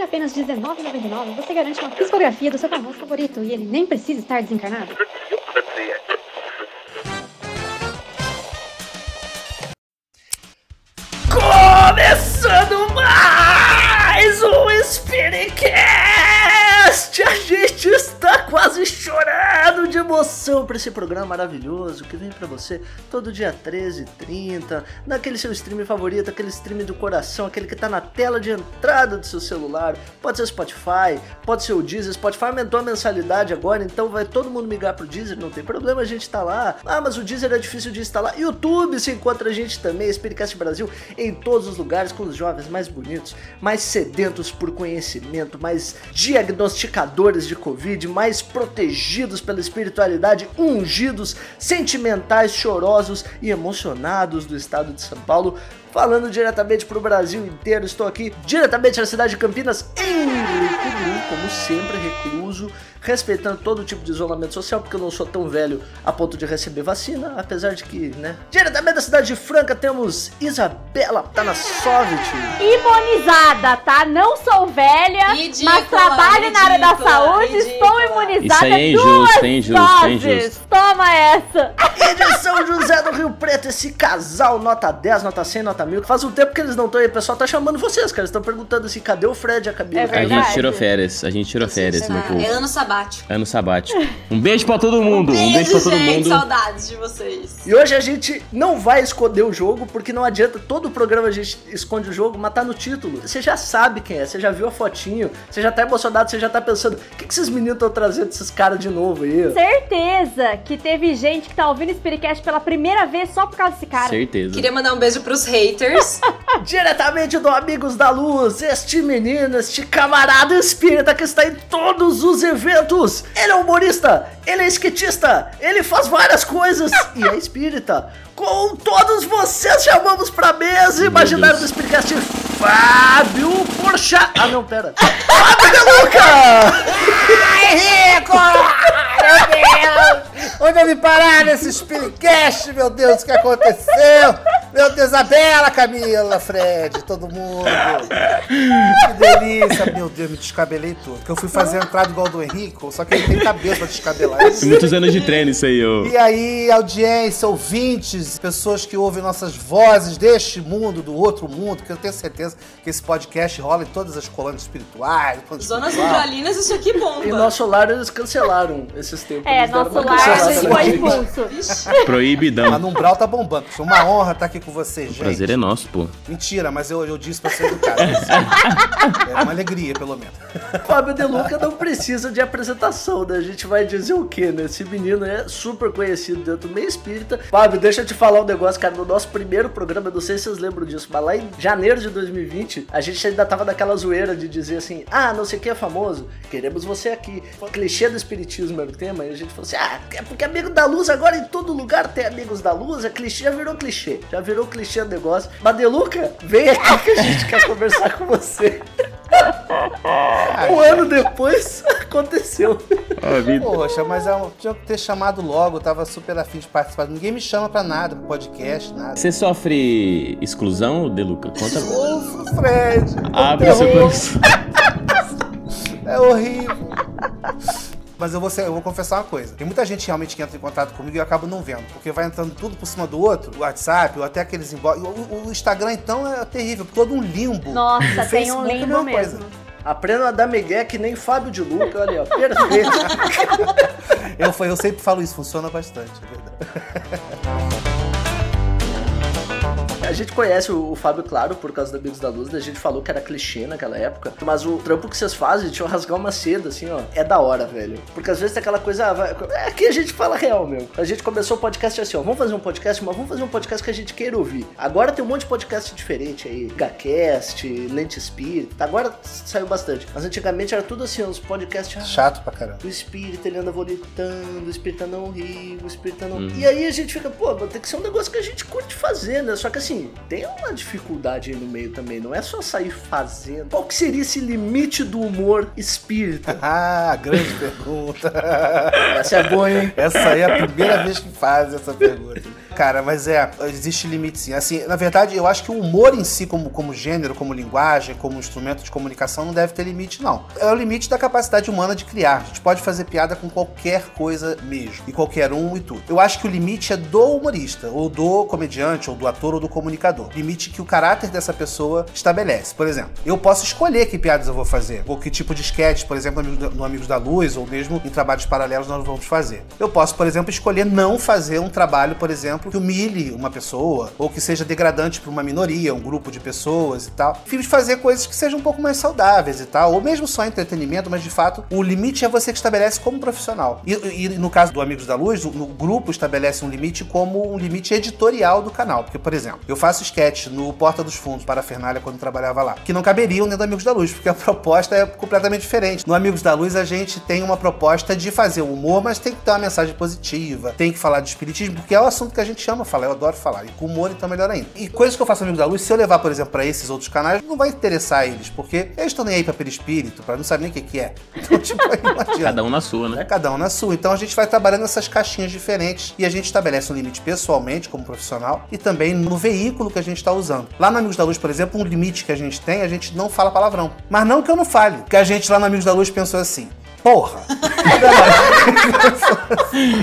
por apenas R$19,99 você garante uma psicografia do seu famoso favorito e ele nem precisa estar desencarnado. Quase chorando de emoção para esse programa maravilhoso que vem para você todo dia 13 30 naquele seu stream favorito, aquele stream do coração, aquele que tá na tela de entrada do seu celular. Pode ser Spotify, pode ser o Deezer. Spotify aumentou a mensalidade agora, então vai todo mundo migrar pro Deezer, não tem problema, a gente tá lá. Ah, mas o Deezer é difícil de instalar. YouTube se encontra a gente também, Spiritcast Brasil, em todos os lugares com os jovens mais bonitos, mais sedentos por conhecimento, mais diagnosticadores de Covid, mais protegidos pela espiritualidade, ungidos, sentimentais, chorosos e emocionados do estado de São Paulo. Falando diretamente para o Brasil inteiro, estou aqui diretamente na cidade de Campinas, em Licuru, como sempre, recluso, respeitando todo tipo de isolamento social, porque eu não sou tão velho a ponto de receber vacina, apesar de que, né? Diretamente da cidade de Franca temos Isabela Tanassovich. Imunizada, tá? Não sou velha, Ridícula, mas trabalho na área da ridícula, saúde, estou ridícula. imunizada Isso aí é injusto, é injusto, é injusto. Toma essa. E de São José do Rio Preto, esse casal nota 10, nota 100, nota 1000. Faz um tempo que eles não estão aí, o pessoal tá chamando vocês, cara. Eles estão perguntando assim, cadê o Fred e a Camila? É A gente tirou férias, a gente tirou férias, meu povo. É ano sabático. Ano sabático. Um beijo pra todo mundo, um beijo pra todo gente, mundo. saudades de vocês. E hoje a gente não vai esconder o jogo, porque não adianta, todo o programa a gente esconde o jogo, mas tá no título. Você já sabe quem é, você já viu a fotinho, você já tá emocionado, você já tá pensando, o que, que esses meninos estão trazendo esses caras de novo aí? Certeza que teve gente que tá ouvindo esse podcast pela primeira vez só por causa desse cara. Certeza. Queria mandar um beijo pros haters. Diretamente do Amigos da Luz, este menino, este camarada espírita que está em todos os eventos. Ele é humorista, ele é esquetista, ele faz várias coisas e é espírita. Com todos vocês, chamamos pra mesa imaginário do. Spiritcast Fábio Porchat. Ah, não, pera. Fábio De Luca! Ai, Rico! Meu Deus! Onde eu me parar nesse Spiritcast, meu Deus, o que aconteceu? Meu Deus, a Bela, Camila, Fred, todo mundo. Que delícia, meu Deus, me descabelei todo. Porque eu fui fazer a entrada igual do Henrico, só que ele tem cabelo pra descabelar. Tem muitos anos de treino isso aí, ô. E aí, audiência, ouvintes, pessoas que ouvem nossas vozes deste mundo, do outro mundo, que eu tenho certeza que esse podcast rola em todas as colônias espirituais. Zonas umbralinas, isso aqui bomba. Em nosso lar eles cancelaram esses tempos. É, nosso lar foi expulso. Mas Proibidão. no Umbral tá bombando. Foi uma honra estar aqui com vocês, O gente. prazer é nosso, pô. Mentira, mas eu, eu disse pra ser educado. é uma alegria, pelo menos. Fábio De Luca não precisa de apresentação, né? A gente vai dizer o quê, né? Esse menino é super conhecido dentro do meio espírita. Fábio, deixa eu te falar um negócio, cara. No nosso primeiro programa, eu não sei se vocês lembram disso, mas lá em janeiro de 2020, a gente ainda tava naquela zoeira de dizer assim: ah, não sei quem é famoso, queremos você aqui. O clichê do espiritismo era o tema, e a gente falou assim: ah, é porque amigo da luz agora em todo lugar tem amigos da luz, é clichê, já virou clichê. Já virou clichê o negócio. Mas De Luca, vem aqui que a gente quer conversar com você. Um ano depois aconteceu. Poxa, mas eu tinha que ter chamado logo, eu tava super afim de participar. Ninguém me chama pra nada, pro podcast, nada. Você sofre exclusão, Deluca? Conta. Ufa, Fred! Abre seu coração. É horrível. Mas eu vou, ser- eu vou confessar uma coisa. Tem muita gente realmente que entra em contato comigo e eu acabo não vendo. Porque vai entrando tudo por cima do outro, o WhatsApp, ou até aqueles inbox. O, o- Instagram, então, é terrível. Todo um limbo. Nossa, O tem um é a limbo mesma coisa. mesmo. Aprenda a dar migué que nem Fábio de Luca, olha, ó, perfeito. Eu, eu sempre falo isso, funciona bastante, é verdade. A gente conhece o, o Fábio, claro, por causa do Amigos da Luz, né? a gente falou que era clichê naquela época, mas o trampo que vocês fazem, deixa eu rasgar uma seda, assim, ó, é da hora, velho. Porque às vezes tem aquela coisa, ah, vai, é, aqui a gente fala real, meu. A gente começou o podcast assim, ó, vamos fazer um podcast, mas vamos fazer um podcast que a gente queira ouvir. Agora tem um monte de podcast diferente aí, Gacast, Lente Espírita, agora saiu bastante. Mas antigamente era tudo assim, uns podcasts, ah, Chato pra caramba. o espírito ele anda volitando, o espírito não ri, o espírito não. E aí a gente fica, pô, tem que ser um negócio que a gente curte fazer, né? Só que assim, tem uma dificuldade aí no meio também, não é só sair fazendo. Qual que seria esse limite do humor espírita? Ah, grande pergunta. Essa é boa, hein? Essa aí é a primeira vez que faz essa pergunta. Cara, mas é, existe limite sim. Assim, na verdade, eu acho que o humor em si, como, como gênero, como linguagem, como instrumento de comunicação, não deve ter limite, não. É o limite da capacidade humana de criar. A gente pode fazer piada com qualquer coisa mesmo. E qualquer um e tudo. Eu acho que o limite é do humorista, ou do comediante, ou do ator, ou do comunicador. Limite que o caráter dessa pessoa estabelece. Por exemplo, eu posso escolher que piadas eu vou fazer, ou que tipo de sketch, por exemplo, no Amigos da Luz, ou mesmo em trabalhos paralelos nós vamos fazer. Eu posso, por exemplo, escolher não fazer um trabalho, por exemplo, que humilhe uma pessoa, ou que seja degradante para uma minoria, um grupo de pessoas e tal. De fazer coisas que sejam um pouco mais saudáveis e tal, ou mesmo só entretenimento, mas de fato o limite é você que estabelece como profissional. E, e no caso do Amigos da Luz, o, o grupo estabelece um limite como um limite editorial do canal. Porque, por exemplo, eu faço sketch no Porta dos Fundos para a Fernália quando trabalhava lá, que não caberiam dentro do Amigos da Luz, porque a proposta é completamente diferente. No Amigos da Luz a gente tem uma proposta de fazer humor, mas tem que ter uma mensagem positiva, tem que falar de espiritismo, porque é o assunto que a gente ama falar, eu adoro falar. E com humor, então, melhor ainda. E coisas que eu faço Amigos da Luz, se eu levar, por exemplo, para esses outros canais, não vai interessar eles, porque eles estão nem aí pra perispírito, pra não saber nem o que, que é. Então, tipo, aí não adianta. Cada um na sua, É né? cada um na sua. Então a gente vai trabalhando nessas caixinhas diferentes e a gente estabelece um limite pessoalmente, como profissional, e também no veículo que a gente está usando. Lá no Amigos da Luz, por exemplo, um limite que a gente tem, a gente não fala palavrão. Mas não que eu não fale, porque a gente lá no Amigos da Luz pensou assim. Porra!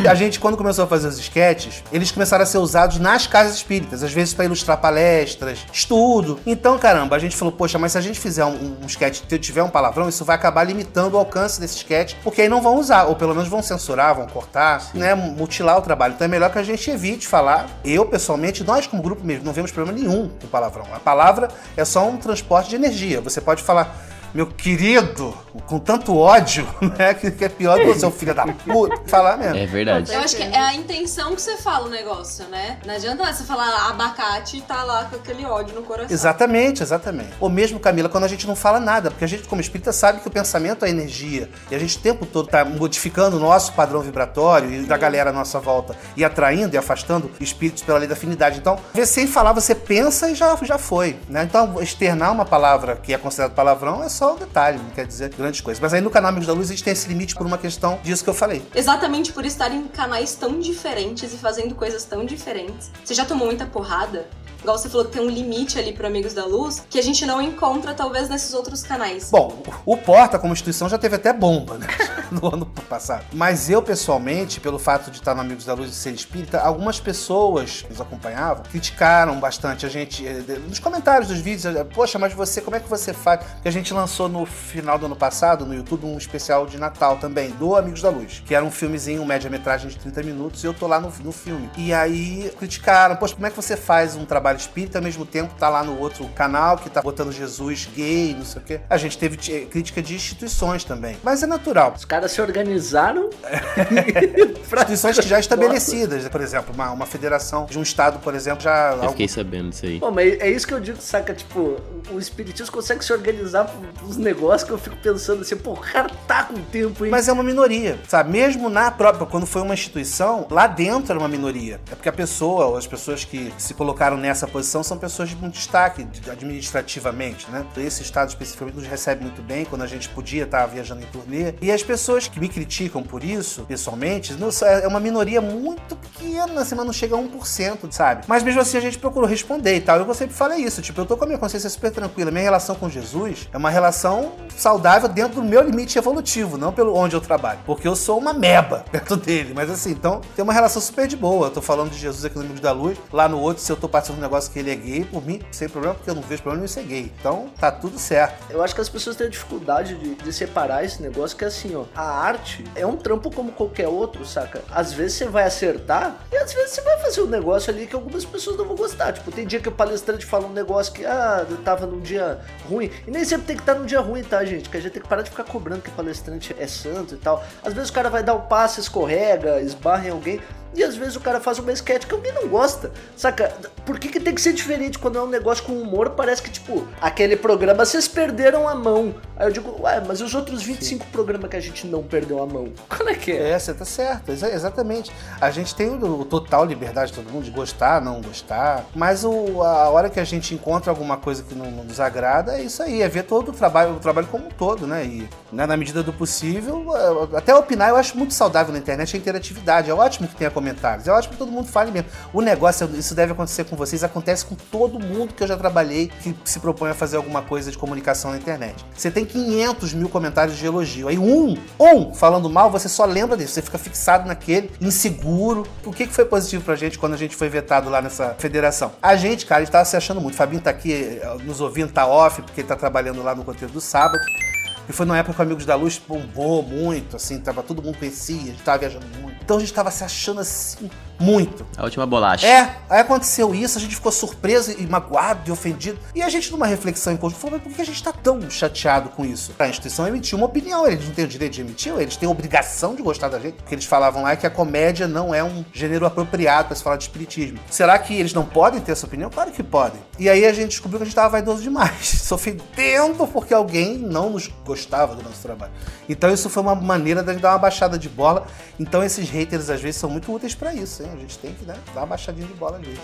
a gente, quando começou a fazer os sketches, eles começaram a ser usados nas casas espíritas, às vezes para ilustrar palestras, estudo. Então, caramba, a gente falou, poxa, mas se a gente fizer um, um sketch que tiver um palavrão, isso vai acabar limitando o alcance desse sketch, porque aí não vão usar, ou pelo menos vão censurar, vão cortar, né, mutilar o trabalho. Então é melhor que a gente evite falar. Eu, pessoalmente, nós como grupo mesmo, não vemos problema nenhum com palavrão. A palavra é só um transporte de energia. Você pode falar meu querido, com tanto ódio, né? Que, que é pior que o seu filho da puta. Falar mesmo. É verdade. Eu acho que é a intenção que você fala o negócio, né? Não adianta você falar abacate e tá lá com aquele ódio no coração. Exatamente, exatamente. Ou mesmo, Camila, quando a gente não fala nada, porque a gente, como espírita, sabe que o pensamento é energia. E a gente o tempo todo tá modificando o nosso padrão vibratório e da galera à nossa volta. E atraindo e afastando espíritos pela lei da afinidade. Então, vezes, sem falar, você pensa e já, já foi. Né? Então, externar uma palavra que é considerada palavrão é só um detalhe, não quer dizer grandes coisas. Mas aí no canal Amigos da Luz a gente tem esse limite por uma questão disso que eu falei. Exatamente por estar em canais tão diferentes e fazendo coisas tão diferentes. Você já tomou muita porrada? Igual você falou que tem um limite ali pro Amigos da Luz que a gente não encontra, talvez, nesses outros canais. Bom, o Porta, como instituição, já teve até bomba, né? No ano passado. Mas eu, pessoalmente, pelo fato de estar no Amigos da Luz e ser espírita, algumas pessoas que nos acompanhavam criticaram bastante a gente, eh, nos comentários dos vídeos, eh, poxa, mas você, como é que você faz? Porque a gente lançou no final do ano passado, no YouTube, um especial de Natal também, do Amigos da Luz, que era um filmezinho, um média-metragem de 30 minutos, e eu tô lá no, no filme. E aí criticaram, poxa, como é que você faz um trabalho espírita ao mesmo tempo tá lá no outro canal que tá botando Jesus gay, não sei o quê. A gente teve eh, crítica de instituições também. Mas é natural. Os caras se organizaram Instituições que já estabelecidas, por exemplo, uma, uma federação de um estado, por exemplo, já. Eu fiquei sabendo disso aí. Pô, mas é isso que eu digo, saca? Tipo, o espiritismo consegue se organizar pros negócios que eu fico pensando assim, pô, o cara tá com tempo, hein? Mas é uma minoria, sabe? Mesmo na própria, quando foi uma instituição, lá dentro era uma minoria. É porque a pessoa, ou as pessoas que se colocaram nessa posição são pessoas de muito destaque de- administrativamente, né? Esse estado especificamente nos recebe muito bem quando a gente podia estar viajando em turnê. E as pessoas que me criticam por isso, pessoalmente, é uma minoria muito pequena, assim, mas não chega a 1%, sabe? Mas mesmo assim a gente procurou responder e tal. Eu sempre falei isso, tipo, eu tô com a minha consciência super tranquila. Minha relação com Jesus é uma relação saudável dentro do meu limite evolutivo, não pelo onde eu trabalho. Porque eu sou uma meba perto dele. Mas assim, então tem uma relação super de boa. Eu tô falando de Jesus aqui no Amigos da Luz. Lá no outro, se eu tô participando negócio que ele é gay, por mim, sem problema, porque eu não vejo problema em ser gay. Então tá tudo certo. Eu acho que as pessoas têm dificuldade de, de separar esse negócio, que é assim, ó, a arte é um trampo como qualquer outro, saca? Às vezes você vai acertar e às vezes você vai fazer um negócio ali que algumas pessoas não vão gostar. Tipo, tem dia que o palestrante fala um negócio que, ah, eu tava num dia ruim. E nem sempre tem que estar num dia ruim, tá, gente? Que a gente tem que parar de ficar cobrando que o palestrante é santo e tal. Às vezes o cara vai dar um passe, escorrega, esbarra em alguém. E às vezes o cara faz uma sketch que alguém não gosta, saca? Por que, que tem que ser diferente quando é um negócio com humor? Parece que, tipo, aquele programa vocês perderam a mão. Aí eu digo, ué, mas os outros 25 programas que a gente não perdeu a mão, qual é que é? É, você tá certo, exa- exatamente. A gente tem o, o total liberdade de todo mundo de gostar, não gostar, mas o- a hora que a gente encontra alguma coisa que não, não nos agrada, é isso aí, é ver todo o trabalho, o trabalho como um todo, né? E né, na medida do possível, eh, até opinar eu acho muito saudável na internet a interatividade. É ótimo que tenha comentários. Eu acho que todo mundo fale mesmo. O negócio, isso deve acontecer com vocês, acontece com todo mundo que eu já trabalhei que se propõe a fazer alguma coisa de comunicação na internet. Você tem 500 mil comentários de elogio. Aí um, um falando mal, você só lembra disso. Você fica fixado naquele, inseguro. O que, foi positivo pra gente quando a gente foi vetado lá nessa federação? A gente, cara, a gente tava se achando muito. O Fabinho tá aqui eh, nos ouvindo, tá off, porque ele tá trabalhando lá no conteúdo do sábado. E foi numa época que o Amigos da Luz bombou muito, assim, tava, todo mundo conhecia, a gente tava viajando muito. Então a gente tava se achando assim, muito. A última bolacha. É, aí aconteceu isso, a gente ficou surpreso e magoado e ofendido. E a gente, numa reflexão em conjunto, falou, mas por que a gente tá tão chateado com isso? A instituição emitiu uma opinião, eles não têm o direito de emitir, eles têm a obrigação de gostar da gente. O que eles falavam lá é que a comédia não é um gênero apropriado para se falar de espiritismo. Será que eles não podem ter essa opinião? Claro que podem. E aí a gente descobriu que a gente tava vaidoso demais, se ofendendo porque alguém não nos gostava do nosso trabalho. Então isso foi uma maneira de dar uma baixada de bola. Então esses haters às vezes são muito úteis para isso, hein? A gente tem que né, dar uma baixadinha de bola vezes.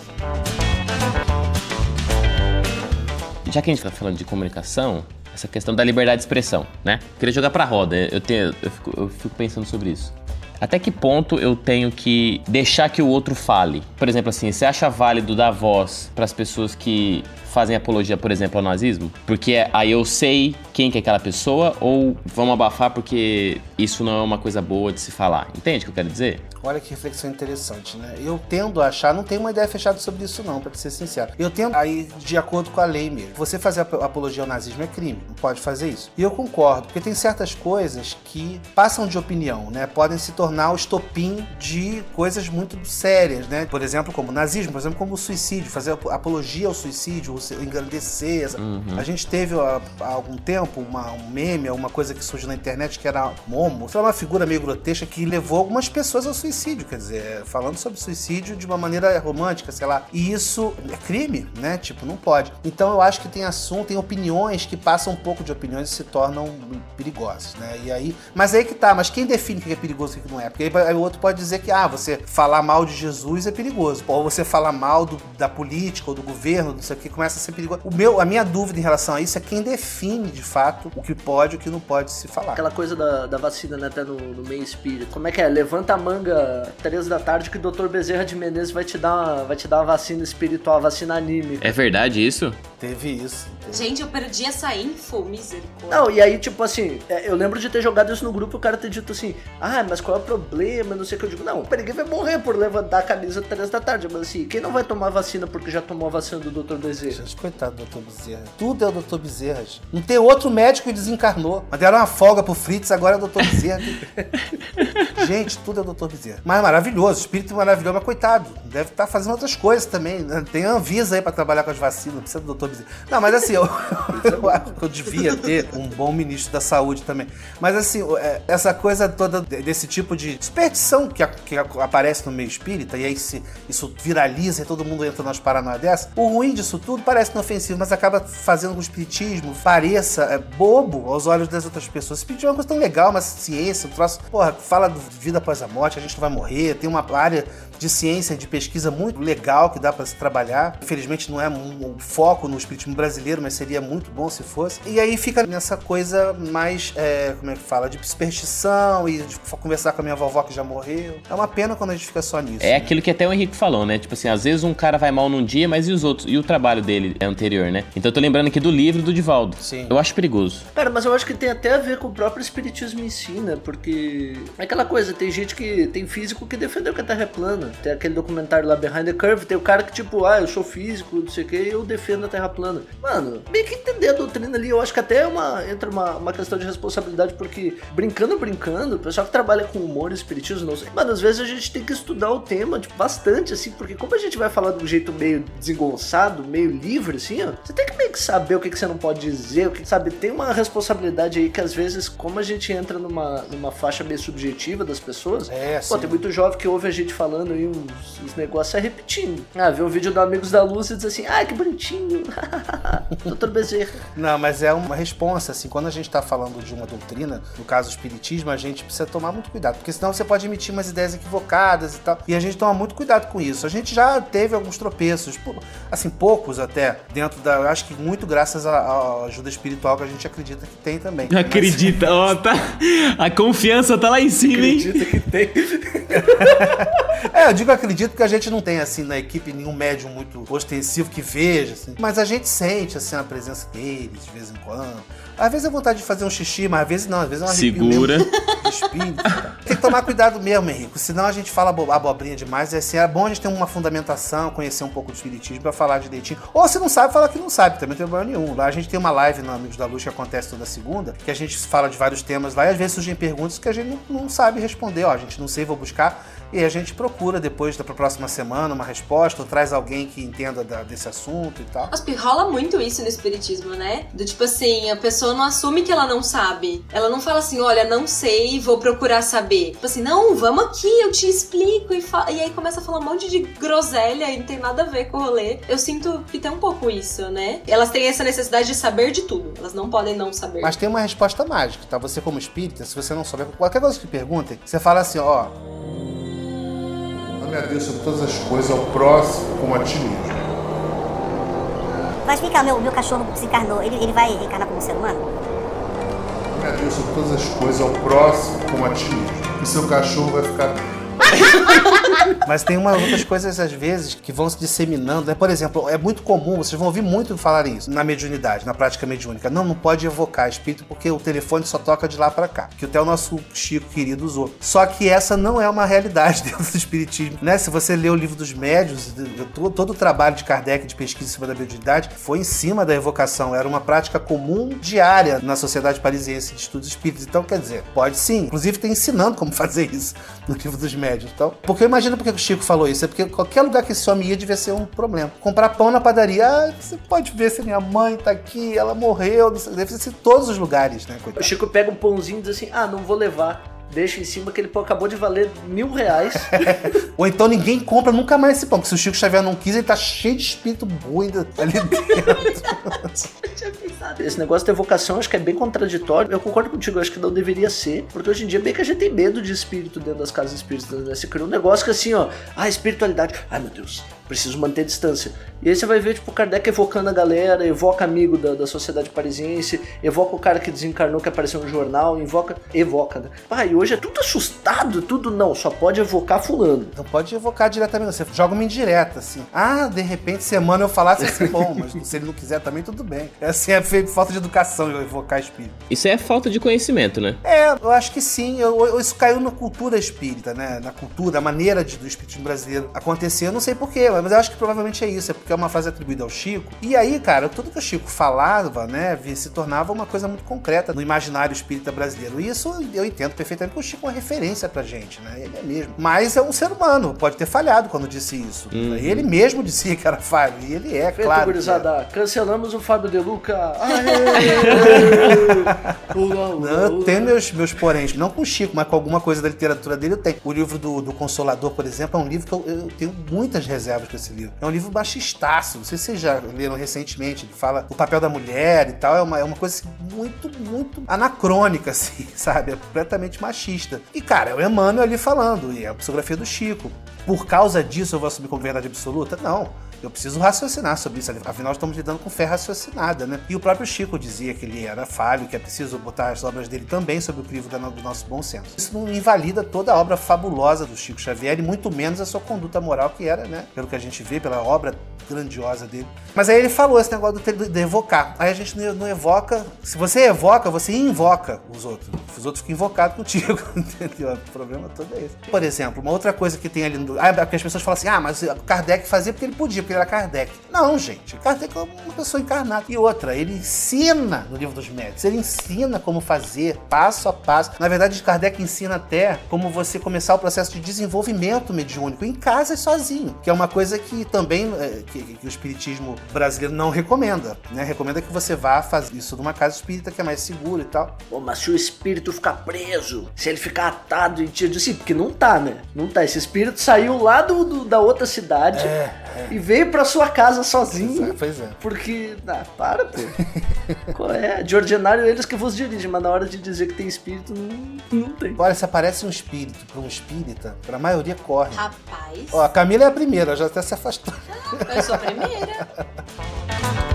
Já que a gente tá falando de comunicação, essa questão da liberdade de expressão, né? Queria jogar pra roda, eu, tenho, eu, fico, eu fico pensando sobre isso. Até que ponto eu tenho que deixar que o outro fale? Por exemplo, assim, você acha válido dar voz para as pessoas que fazem apologia, por exemplo, ao nazismo? Porque aí eu sei quem que é aquela pessoa ou vamos abafar porque isso não é uma coisa boa de se falar. Entende o que eu quero dizer? Olha que reflexão interessante, né? Eu tendo a achar, não tenho uma ideia fechada sobre isso não, para ser sincero. Eu tendo aí de acordo com a lei mesmo. Você fazer apologia ao nazismo é crime, não pode fazer isso. E eu concordo, porque tem certas coisas que passam de opinião, né? Podem se tornar o estopim de coisas muito sérias, né? Por exemplo, como nazismo, por exemplo, como suicídio, fazer apologia ao suicídio, engrandecer. Uhum. A gente teve há, há algum tempo uma, um meme, uma coisa que surgiu na internet que era Momo, foi uma figura meio grotesca que levou algumas pessoas ao suicídio, quer dizer, falando sobre suicídio de uma maneira romântica, sei lá. E isso é crime, né? Tipo, não pode. Então eu acho que tem assunto, tem opiniões que passam um pouco de opiniões e se tornam perigosas, né? E aí, mas aí que tá, mas quem define o que é perigoso e o que não é? Porque aí, aí o outro pode dizer que, ah, você falar mal de Jesus é perigoso. Ou você falar mal do, da política ou do governo, não sei o que, começa a ser perigoso. O meu, a minha dúvida em relação a isso é quem define, de fato, o que pode e o que não pode se falar. Aquela coisa da, da vacina, né, até no, no meio espírita. Como é que é? Levanta a manga três da tarde que o Dr. Bezerra de Menezes vai te dar uma, vai te dar uma vacina espiritual, vacina anímica. É verdade isso? Teve isso. Gente, eu perdi essa info, misericórdia. Não, e aí, tipo assim, é, eu lembro de ter jogado isso no grupo e o cara ter dito assim, ah, mas qual é o problema? Não sei o que eu digo. Não, ninguém vai morrer por levantar a camisa três da tarde. Mas assim, quem não vai tomar vacina porque já tomou a vacina do Dr. Bezerra? Coitado do Dr. Bezerra. Tudo é o Dr. Bezerra. Não tem outro médico que desencarnou. Mas deram uma folga pro Fritz, agora é o Dr. Bezerra. gente, tudo é o Dr. Bezerra. Mas maravilhoso, espírito maravilhoso, mas coitado, deve estar fazendo outras coisas também. né? Tem Anvisa aí pra trabalhar com as vacinas, precisa do Dr. Bezerra. Não, mas assim, eu, eu acho que eu devia ter um bom ministro da saúde também. Mas assim, é, essa coisa toda de- desse tipo de superstição que, que aparece no meio espírita, e aí se, isso viraliza e todo mundo entra nas paranoias dessa, o ruim disso tudo parece inofensivo, mas acaba fazendo com que o espiritismo pareça é, bobo aos olhos das outras pessoas. O espiritismo é uma coisa tão legal, uma ciência, um troço, porra, fala de vida após a morte, a gente não vai morrer, tem uma área de ciência, de pesquisa muito legal que dá para se trabalhar. Infelizmente não é um, um foco no espiritismo brasileiro, mas seria muito bom se fosse. E aí fica nessa coisa mais, é, como é que fala, de superstição e de conversar com a minha vovó que já morreu. É uma pena quando a gente fica só nisso. É né? aquilo que até o Henrique falou, né? Tipo assim, às vezes um cara vai mal num dia, mas e os outros? E o trabalho dele é anterior, né? Então eu tô lembrando aqui do livro do Divaldo. Sim. Eu acho perigoso. Cara, mas eu acho que tem até a ver com o próprio espiritismo em si, né? Porque é aquela coisa, tem gente que tem físico que defendeu que a Terra é plana. Tem aquele documentário lá Behind the Curve, tem o cara que tipo, ah, eu sou físico, não sei o que, e eu defendo a Terra plana. Mano, meio que entender a doutrina ali, eu acho que até é uma, entra uma, uma questão de responsabilidade, porque brincando, brincando, o pessoal que trabalha com humor e espiritismo, não sei, mano, às vezes a gente tem que estudar o tema, tipo, bastante, assim, porque como a gente vai falar de um jeito meio desengonçado, meio livre, assim, ó, você tem que meio que saber o que, que você não pode dizer, o que, sabe, tem uma responsabilidade aí que às vezes, como a gente entra numa, numa faixa meio subjetiva das pessoas, É, Pô, sim. tem muito jovem que ouve a gente falando aí uns, uns negócios é repetindo. Ah, vê um vídeo do Amigos da Luz e diz assim, ah, que bonitinho. Doutor Bezerra. Não, mas é uma responsa, assim, quando a gente tá falando de uma doutrina, no caso o espiritismo, a gente precisa tomar muito cuidado, porque senão você pode emitir umas ideias equivocadas e tal, e a gente toma muito cuidado com isso. A gente já teve alguns tropeços, assim, poucos até, dentro da, eu acho que muito graças à, ajuda espiritual que a gente acredita que tem também. Não acredita, ó, tá. A confiança tá lá em cima, hein? Acredita que tem. É, eu digo acredito porque a gente não tem, assim, na equipe nenhum médium muito ostensivo que veja, assim. Mas a gente sente, assim, a presença deles de vez em quando. Às vezes é vontade de fazer um xixi, mas às vezes não, às vezes é um arrepio Segura. espírito. cara. Tem que tomar cuidado mesmo, Henrico, senão a gente fala abo- abobrinha demais. É, assim, é bom a gente ter uma fundamentação, conhecer um pouco de espiritismo pra falar direitinho. Ou se não sabe, fala que não sabe, também não tem problema nenhum. Lá a gente tem uma live no Amigos da Luz que acontece toda segunda, que a gente fala de vários temas lá e às vezes surgem perguntas que a gente não, não sabe responder. Ó, a gente não sei, vou buscar. E a gente procura depois da próxima semana uma resposta, ou traz alguém que entenda da- desse assunto e tal. Porque rola muito isso no espiritismo, né? Do tipo assim, a pessoa não assume que ela não sabe. Ela não fala assim, olha, não sei, vou procurar saber. Tipo assim, não, vamos aqui, eu te explico. E, fa- e aí começa a falar um monte de groselha e não tem nada a ver com o rolê. Eu sinto que tem um pouco isso, né? Elas têm essa necessidade de saber de tudo. Elas não podem não saber. Mas tem uma resposta mágica, tá? Você como espírita, se você não souber qualquer coisa que perguntem, você fala assim, ó. Ame a Deus sobre todas as coisas, ao próximo como a ti mesmo. Vai explicar, meu, meu cachorro se encarnou, ele, ele vai reencarnar como ser humano? Ame a Deus sobre todas as coisas, ao próximo como a ti mesmo. E seu cachorro vai ficar Mas tem umas outras coisas, às vezes, que vão se disseminando. Né? Por exemplo, é muito comum, vocês vão ouvir muito falar isso na mediunidade, na prática mediúnica. Não, não pode evocar espírito porque o telefone só toca de lá pra cá. Que até o nosso Chico querido usou. Só que essa não é uma realidade dentro do espiritismo. Né? Se você ler o livro dos médios, todo, o trabalho de Kardec de pesquisa em cima da mediunidade foi em cima da evocação. Era uma prática comum diária na Sociedade Parisiense de Estudos Espíritos. Então, quer dizer, pode sim. Inclusive, tem ensinando como fazer isso no livro dos médios. Então, porque imagina porque o Chico falou isso. É porque qualquer lugar que esse homem ia devia ser um problema. Comprar pão na padaria, ah, você pode ver se minha mãe tá aqui, ela morreu. Deve ser em todos os lugares, né? O coitado? Chico pega um pãozinho e diz assim: ah, não vou levar. Deixa em cima, aquele pão acabou de valer mil reais. Ou então ninguém compra nunca mais esse pão. Porque se o Chico Xavier não quis, ele tá cheio de espírito ruim ali dentro. Esse negócio da evocação acho que é bem contraditório. Eu concordo contigo, acho que não deveria ser. Porque hoje em dia bem que a gente tem medo de espírito dentro das casas espíritas. Né? Você criou um negócio que assim, ó, ah, espiritualidade. Ai meu Deus, preciso manter distância. E aí você vai ver, tipo, o Kardec evocando a galera, evoca amigo da, da sociedade parisiense, evoca o cara que desencarnou que apareceu no jornal, invoca, evoca, né? E hoje é tudo assustado, tudo não, só pode evocar fulano. Não pode evocar diretamente, você joga uma indireta, assim. Ah, de repente, semana eu falasse assim, bom, mas se ele não quiser também, tudo bem. É assim, é falta de educação eu evocar espírito. Isso é falta de conhecimento, né? É, eu acho que sim. Eu- eu- isso caiu na cultura espírita, né? Na cultura, a maneira de, do espiritismo brasileiro acontecer. Eu não sei porquê, mas eu acho que provavelmente é isso. É porque é uma frase atribuída ao Chico. E aí, cara, tudo que o Chico falava, né, se tornava uma coisa muito concreta no imaginário espírita brasileiro. E isso eu entendo perfeitamente, porque o Chico é uma referência pra gente, né? Ele é mesmo. Mas é um ser humano, pode ter falhado quando disse isso. Ele mesmo dizia que era falho. E ele é, Feito, claro. que é. gurizada, cancelamos o Fábio De Luca. Não, eu tenho meus, meus poréns, não com o Chico, mas com alguma coisa da literatura dele eu tenho. O livro do, do Consolador, por exemplo, é um livro que eu, eu tenho muitas reservas com esse livro. É um livro machistaço, não sei se vocês já leram recentemente, ele fala o papel da mulher e tal, é uma, é uma coisa assim, muito, muito anacrônica, assim, sabe? É completamente machista. E, cara, é o Emmanuel ali falando, e é a psicografia do Chico. Por causa disso eu vou assumir como verdade absoluta? Não. Eu preciso raciocinar sobre isso, afinal estamos lidando com fé raciocinada, né? E o próprio Chico dizia que ele era falho, que é preciso botar as obras dele também sob o crivo do nosso bom senso. Isso não invalida toda a obra fabulosa do Chico Xavier e muito menos a sua conduta moral, que era, né? Pelo que a gente vê, pela obra grandiosa dele. Mas aí ele falou esse negócio de evocar. Aí a gente não, evoca. Se você evoca, você invoca os outros. Os outros ficam invocados contigo, entendeu? O problema todo é esse. Por exemplo, uma outra coisa que tem ali. Ah, porque as pessoas falam assim: ah, mas Kardec fazia porque ele podia, porque ele era Kardec. Não, gente. Kardec é uma pessoa encarnada. E outra, ele ensina no livro dos médicos. Ele ensina como fazer, passo a passo. Na verdade, Kardec ensina até como você começar o processo de desenvolvimento mediúnico em casa e sozinho. Que é uma coisa que também é, que, que o espiritismo brasileiro não recomenda. Né? Recomenda que você vá fazer isso numa casa espírita que é mais seguro e tal. Pô, mas se o espírito ficar preso, se ele ficar atado em ti, eu disse, porque não tá, né? Não tá. Esse espírito saiu lá do, do- da outra cidade e veio pra sua casa sozinho. Pois é. Porque. Ah, para, pô. Qual é? De ordinário eles que vos dirigem, mas na hora de dizer que tem espírito, não, não tem. Olha, se aparece um espírito para um espírita, para a maioria corre. Rapaz, Ó, a Camila é a primeira, já até se afastou. eu sou a primeira.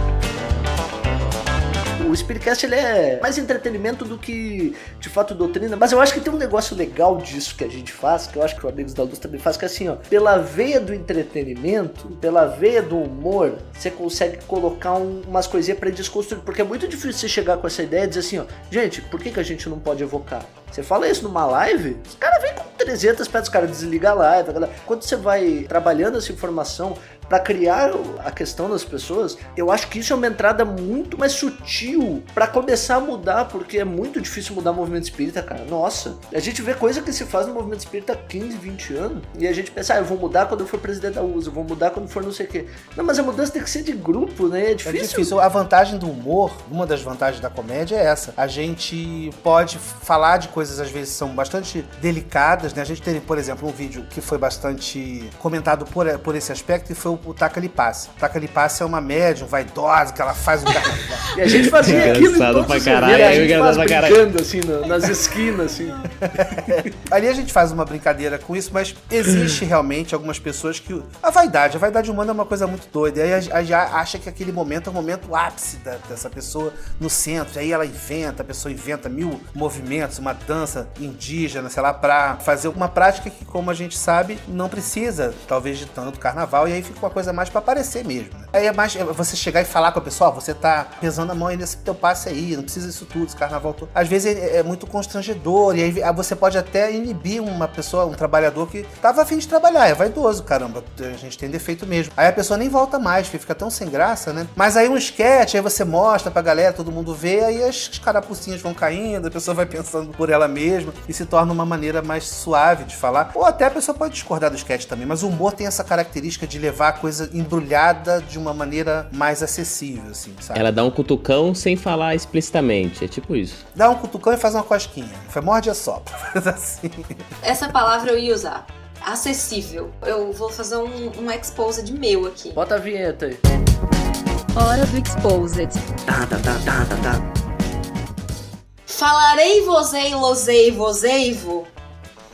O Spiritcast ele é mais entretenimento do que de fato doutrina, mas eu acho que tem um negócio legal disso que a gente faz, que eu acho que o Amigos da Luz também faz, que é assim, ó, pela veia do entretenimento, pela veia do humor, você consegue colocar um- umas coisinhas pra desconstruir, porque é muito difícil você chegar com essa ideia e dizer assim, ó, gente, por que, que a gente não pode evocar? Você fala isso numa live, os caras vêm com 300 pedras, os caras desligam a live. a Quando você vai trabalhando essa informação pra criar a questão das pessoas, eu acho que isso é uma entrada muito mais sutil pra começar a mudar, porque é muito difícil mudar o movimento espírita, cara. Nossa, a gente vê coisa que se faz no movimento espírita há 15, 20 anos, e a gente pensa, ah, eu vou mudar quando eu for presidente da USA, eu vou mudar quando for não sei o quê. Não, mas a mudança tem que ser de grupo, né? É É difícil. difícil. A vantagem do humor, uma das vantagens da comédia é essa. A gente pode falar de coisas, às vezes, são bastante delicadas, né? A gente teve, por exemplo, um vídeo que foi bastante comentado por, por esse aspecto e foi o, o Taca Lipasse. O Taca Lipasse é uma médium vaidosa, que ela faz um. E a gente fazia aquilo em Engraçado todos pra os caralho, a é gente faz pra brincando, assim, na- nas esquinas, assim. Ali a gente faz uma brincadeira com isso, mas existe realmente algumas pessoas que. A vaidade, a vaidade humana é uma coisa muito doida. E aí a, a acha que aquele momento é o momento ápice da- dessa pessoa no centro. E aí ela inventa, a pessoa inventa mil movimentos, uma dança indígena, sei lá, pra fazer uma prática que, como a gente sabe, não precisa, talvez, de tanto carnaval. E aí fica uma coisa mais pra aparecer mesmo. Né? Aí é mais é você chegar e falar com a pessoa, ó, você tá pesando a mão aí nesse teu passe aí, não precisa disso tudo, esse carnaval todo. Às vezes é, é muito constrangedor, e aí você pode até inibir uma pessoa, um trabalhador que tava afim de trabalhar, é vaidoso, caramba, a gente tem defeito mesmo. Aí a pessoa nem volta mais, fica tão sem graça, né? Mas aí um sketch, aí você mostra pra galera, todo mundo vê, aí as carapucinhas vão caindo, a pessoa vai pensando por ela mesma e se torna uma maneira mais suave de falar. Ou até a pessoa pode discordar do sketch também, mas o humor tem essa característica de levar a coisa embrulhada de uma maneira mais acessível, assim, sabe? Ela dá um cutucão sem falar explicitamente. É tipo isso. Dá um cutucão e faz uma cosquinha. Foi morde a sopra. Faz assim. Essa palavra eu ia usar. Acessível. Eu vou fazer um, um expose de meu aqui. Bota a vinheta aí. Hora do Exposed. Tá, tá, tá, tá, tá, tá. Falarei vosei, losei, voseivo,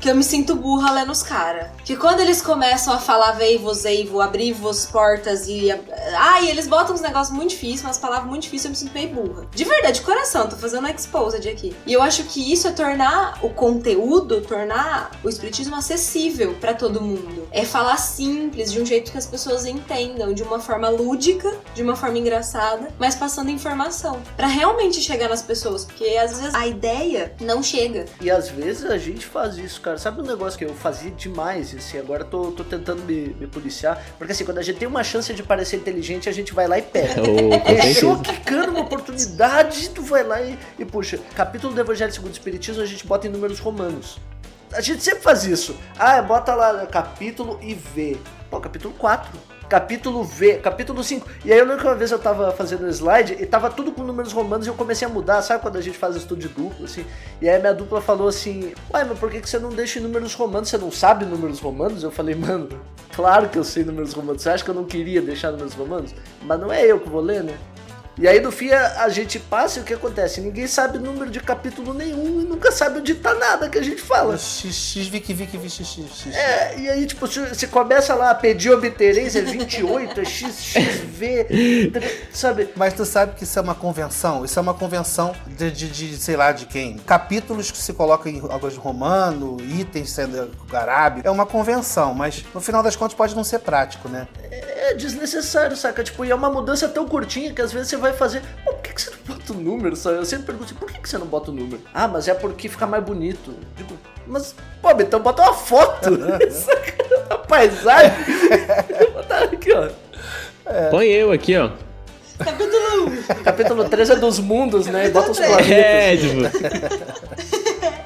que eu me sinto burra lendo os cara. Que quando eles começam a falar vei, voseivo, abrir vos portas e... Ah, eles botam uns negócios muito difíceis, umas palavras muito difíceis, eu me sinto meio burra. De verdade, de coração, tô fazendo um exposed aqui. E eu acho que isso é tornar o conteúdo, tornar o espiritismo acessível pra todo mundo. É falar simples, de um jeito que as pessoas entendam, de uma forma lúdica, de uma forma engraçada, mas passando informação. Pra realmente chegar nas pessoas, porque às vezes a ideia não chega. E às vezes a gente faz isso, cara. Sabe um negócio que eu fazia demais, e, assim, agora tô, tô tentando me, me policiar. Porque assim, quando a gente tem uma chance de parecer inteligente, a gente vai lá e pega. Fechou certeza. quicando uma oportunidade, tu vai lá e, e puxa. Capítulo do Evangelho segundo o Espiritismo, a gente bota em números romanos. A gente sempre faz isso. Ah, bota lá capítulo e V. Pô, capítulo 4. Capítulo V, capítulo 5. E aí eu lembro que uma vez eu tava fazendo slide e tava tudo com números romanos e eu comecei a mudar, sabe quando a gente faz estúdio duplo, assim? E aí minha dupla falou assim, uai, mas por que, que você não deixa números romanos? Você não sabe números romanos? Eu falei, mano, claro que eu sei números romanos. Você acha que eu não queria deixar números romanos? Mas não é eu que vou ler, né? E aí no fim a, a gente passa e o que acontece? Ninguém sabe número de capítulo nenhum e nunca sabe onde tá nada que a gente fala. X, X, Vic, Vic, Vic, X, X, X. É, e aí, tipo, se você começa lá a pedir obtereis, é 28, é XXV, sabe? Mas tu sabe que isso é uma convenção? Isso é uma convenção de, de, de, sei lá, de quem? Capítulos que se colocam em algo de romano, itens sendo arábio. É uma convenção, mas no final das contas pode não ser prático, né? É desnecessário, saca? Tipo, e é uma mudança tão curtinha que às vezes você vai fazer. Pô, por que, que você não bota o número? Sabe? Eu sempre pergunto assim, por que, que você não bota o número? Ah, mas é porque fica mais bonito. Digo, mas, pô, então bota uma foto. A paisagem. Aqui, ó. Põe eu aqui, ó. Capítulo 1. Capítulo 3 é dos mundos, né? E bota os Capítulo planetas. É, tipo.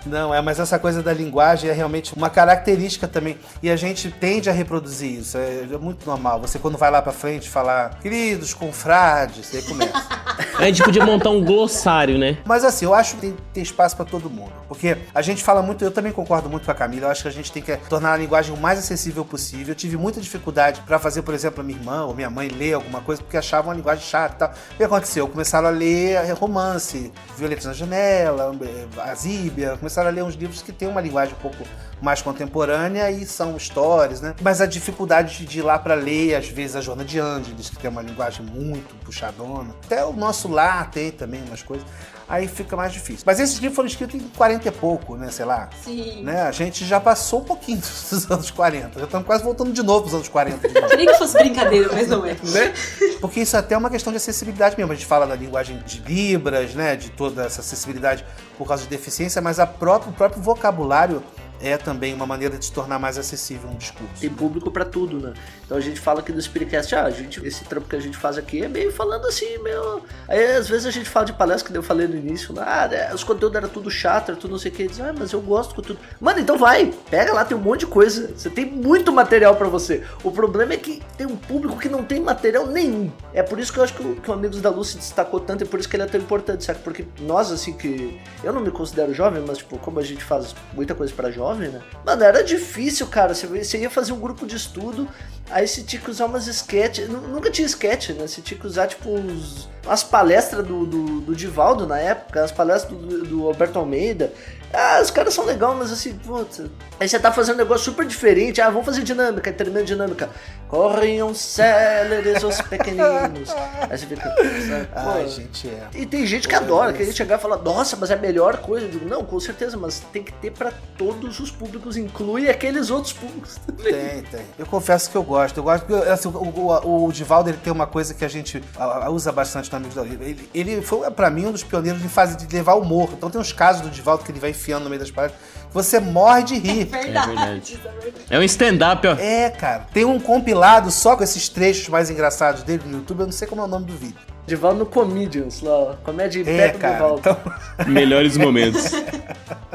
Não, é, mas essa coisa da linguagem é realmente uma característica também. E a gente tende a reproduzir isso. É, é muito normal. Você, quando vai lá pra frente, falar, queridos, confrades, aí começa. A gente podia montar um glossário, né? Mas assim, eu acho que tem, ter espaço pra todo mundo. Porque a gente fala muito, eu também concordo muito com a Camila, eu acho que a gente tem que tornar a linguagem o mais acessível possível. Eu tive muita dificuldade pra fazer, por exemplo, a minha irmã ou minha mãe ler alguma coisa porque achavam a linguagem chata e tal. O que aconteceu? Começaram a ler romance, Violetas na Janela, a Zíbia, começaram a ler uns livros que têm uma linguagem um pouco mais contemporânea e são histórias, né? Mas a dificuldade de ir lá pra ler, às vezes, a Joana de Ângeles, que tem uma linguagem muito puxadona. Até o nosso lar tem também umas coisas. Aí fica mais difícil. Mas esses livros foram escritos em 40 e pouco, né? Sei lá. Sim. Né? A gente já passou um pouquinho dos anos 40. Já estamos quase voltando de novo pros anos 40. de novo. Queria que fosse brincadeira, mas não é. né? Porque isso até é uma questão de acessibilidade mesmo. A gente fala da linguagem de Libras, né? De toda essa acessibilidade por causa de deficiência, mas a próprio, o próprio vocabulário é também uma maneira de se tornar mais acessível um discurso. Tem público pra tudo, né? Então a gente fala aqui do Spiritcast, ah, a gente, esse trampo que a gente faz aqui é meio falando assim, meio. Aí às vezes a gente fala de palestra, que eu falei no início, lá, ah, né, os conteúdos eram tudo chato, era tudo não sei o que. Diz, ah, mas eu gosto com tudo. Mano, então vai, pega lá, tem um monte de coisa. Você tem muito material pra você. O problema é que tem um público que não tem material nenhum. É por isso que eu acho que o, que o Amigos da Luz se destacou tanto e por isso que ele é tão importante, sabe? Porque nós, assim, que. Eu não me considero jovem, mas, tipo, como a gente faz muita coisa pra jovem, né? Mano, era difícil, cara. Você ia fazer um grupo de estudo, aí você tinha que usar umas sketches. Nu- Nunca tinha sketch, né? Você tinha que usar, tipo, uns, umas palestras do, do, do Divaldo na época, as palestras do, do Alberto Almeida. Ah, os caras são legais, mas assim, puta. Aí você tá fazendo um negócio super diferente. Ah, vamos fazer dinâmica, termina dinâmica. Corriam céleres os pequeninos. Aí você fica. sabe, Ai, gente, é. e tem gente que Pô, adora, que a gente chegar e falar, nossa, mas é a melhor coisa. Eu digo, não, com certeza, mas tem que ter pra todos os públicos, inclui aqueles outros públicos também. Tem, tem. Eu confesso que eu gosto. Eu gosto porque assim, o, o, o Divaldo ele tem uma coisa que a gente usa bastante no Amigos da Vida. Ele, ele foi, pra mim, um dos pioneiros em fase de levar humor. Então tem uns casos do Divaldo que ele vai enfiando no meio das palestras que você morre de rir. Verdade. É verdade. é verdade. É um stand-up, ó. É, cara. Tem um compilado só com esses trechos mais engraçados dele no YouTube. Eu não sei como é o nome do vídeo. Divaldo no Comedians, lá, ó. Comédia É, Pepe cara. Divaldo. Então, Melhores momentos.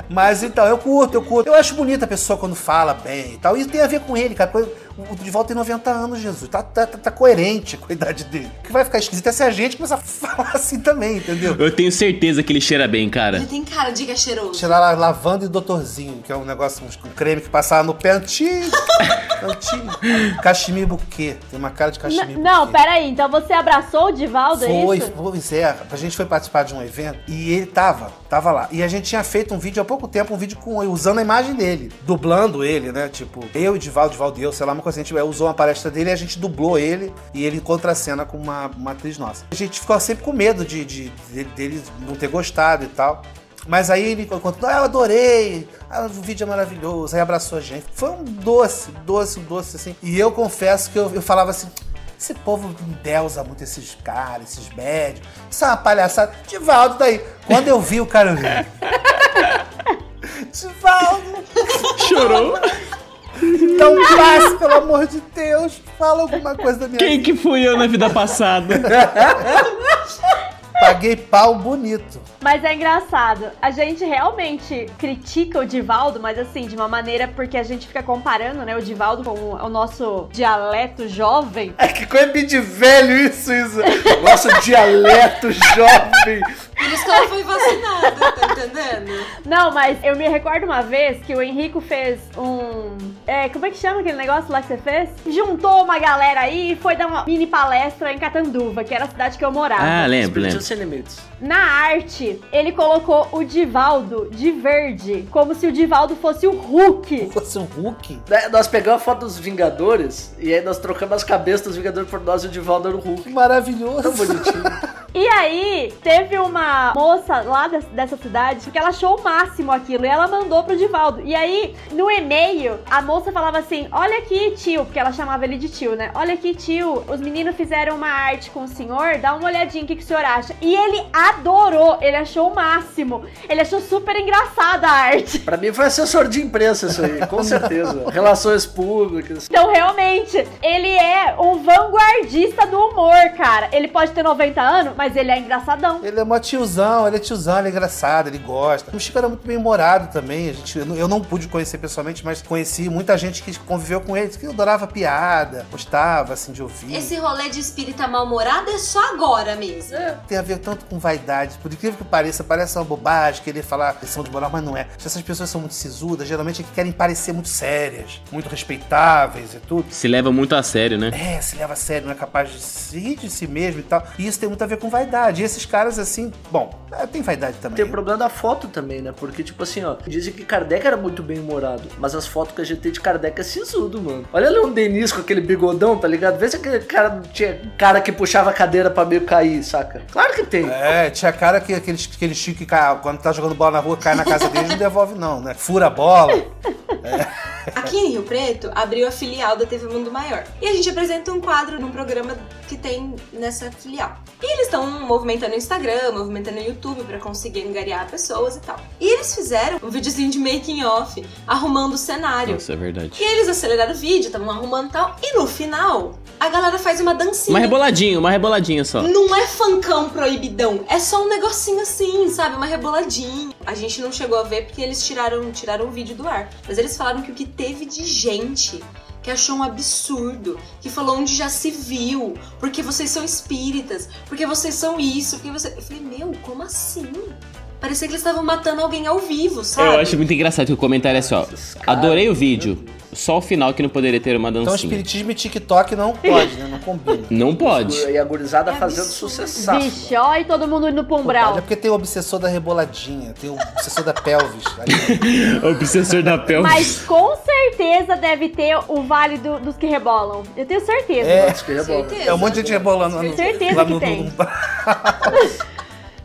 mas então, eu curto, eu curto. Eu acho bonita a pessoa quando fala bem e tal. Isso tem a ver com ele, cara. O Divaldo tem 90 anos, Jesus. Tá, tá, tá- tá coerente com a idade dele. O que vai ficar esquisito é se a gente começar a falar assim também, entendeu? Eu tenho certeza que ele cheira bem, cara. Ele tem cara de que é cheiroso. Tirar lá lavanda e doutorzinho, que é um negócio, um creme que passava no pé antigo. antigo. Cachemir buquê. Tem uma cara de cachemir N- Não, buquê. peraí, então você abraçou o Divaldo, é Foi, isso? pois é. A gente foi participar de um evento e ele tava, tava lá. E a gente tinha feito um vídeo há pouco tempo, um vídeo com usando a imagem dele, dublando ele, né? Tipo, eu e Divaldo, Divaldo e eu, sei lá, uma coisa. A gente é, usou uma palestra dele e a gente dublou ele e ele contra a cena com uma, uma atriz nossa. A gente ficou sempre com medo de, de- de- dele não ter gostado e tal. Mas aí ele contou, ah, eu adorei, ah, o vídeo é maravilhoso, aí abraçou a gente. Foi um doce, doce, um doce, assim. E eu confesso que eu, eu falava assim, esse povo endeusa muito esses caras, esses médios. Isso é uma palhaçada. Divaldo daí. Quando eu vi o cara. Divaldo, Chorou? então passe, pelo amor de Deus. Fala alguma coisa da minha Quem vida. que fui eu na vida passada? Paguei pau bonito. Mas é engraçado. A gente realmente critica o Divaldo, mas assim, de uma maneira porque a gente fica comparando, né, o Divaldo com o, nosso dialeto jovem. É que coisa de velho isso, Isa. Nossa, dialeto jovem. Isso que ela foi vacinada, tá entendendo? Não, mas eu me recordo uma vez que o Henrico fez um. É, como é que chama aquele negócio lá que você fez? Juntou uma galera aí e foi dar uma mini palestra em Catanduva, que era a cidade que eu morava. Ah, lembro, lembro. sem limites. Na arte, ele colocou o Divaldo de verde, como se o Divaldo fosse o Hulk. Fosse um Hulk. Daí Nós pegamos a foto dos Vingadores e aí nós trocamos as cabeças dos Vingadores por nós e o Divaldo era o Hulk. Que maravilhoso. Tão bonitinho. E aí, teve uma moça lá des- dessa cidade que ela achou o máximo aquilo e ela mandou pro Divaldo. E aí, no e-mail, a moça falava assim: Olha aqui, tio, porque ela chamava ele de tio, né? Olha aqui, tio, os meninos fizeram uma arte com o senhor, dá uma olhadinha, o que, que o senhor acha? E ele adorou, ele achou o máximo. Ele achou super engraçada a arte. Pra mim foi assessor de imprensa isso aí, com certeza. Relações públicas. Então, realmente, ele é um vanguardista do humor, cara. Ele pode ter 90 anos, mas Mas ele é engraçadão. Ele é mó tiozão, ele é tiozão, ele é engraçado, ele gosta. O Chico era muito bem humorado também. A gente, eu, não- eu não pude conhecer pessoalmente, mas conheci muita gente que conviveu com ele, que adorava piada, gostava, assim, de ouvir. Esse rolê de espírita mal-humorado é só agora mesmo. Tem a ver tanto com vaidade. Por incrível que pareça, parece uma bobagem querer falar lição de moral, mas não é. Essas pessoas são muito sisudas, geralmente é que querem parecer muito sérias, muito respeitáveis e tudo. Se leva muito a sério, né? É, se leva a sério, não é capaz de se rir de si mesmo e tal. E isso tem muito a ver com vaidade. E esses caras, assim, bom, é, tem vaidade também. Tem o problema da foto também, né? Porque, tipo assim, ó, dizem que Kardec era muito bem humorado, mas as fotos que a gente tem de Kardec é sisudo, mano. Olha Leon Denis com aquele bigodão, tá ligado? Vê se aquele cara tinha cara que puxava a cadeira pra meio cair, saca? Claro que tem. É, tinha cara que aquele, aquele Chico que cai, quando tá jogando bola na rua, cai na casa dele, não devolve, não, né? Fura a bola. Aqui em Rio Preto, abriu a filial da TV Mundo Maior. E a gente apresenta um quadro num programa que tem nessa filial. E eles estão movimentando o Instagram, movimentando o YouTube pra conseguir angariar pessoas e tal. E eles fizeram um videozinho de making off, arrumando o cenário. Isso é verdade. E eles aceleraram o vídeo, estavam arrumando tal. E no final, a galera faz uma dancinha. Uma reboladinha, uma reboladinha só. Não é funkão proibidão, é só um negocinho assim, sabe? Uma reboladinha. A gente não chegou a ver porque eles tiraram, tiraram o vídeo do ar. Mas eles falaram que o que teve de gente que achou um absurdo, que falou onde já se viu, porque vocês são espíritas, porque vocês são isso, porque você. Eu falei, meu, como assim? Parecia que eles estavam matando alguém ao vivo, sabe? Eu acho muito engraçado que o comentário é assim, ó. Adorei o vídeo. Só o final que não poderia ter uma Então, dancinha. espiritismo e TikTok não pode, né? Não combina. Não pode. E a gurizada É fazendo sucesso. Vixe, ó, e todo mundo indo pro umbral. É porque tem o obsessor da reboladinha, tem o obsessor da pelvis. O obsessor da pelvis. Mas com certeza deve ter o vale do- dos que rebolam. Eu tenho certeza. É, Certeza. é um monte de gente rebolando lá no, Certeza lá que no, tem. no-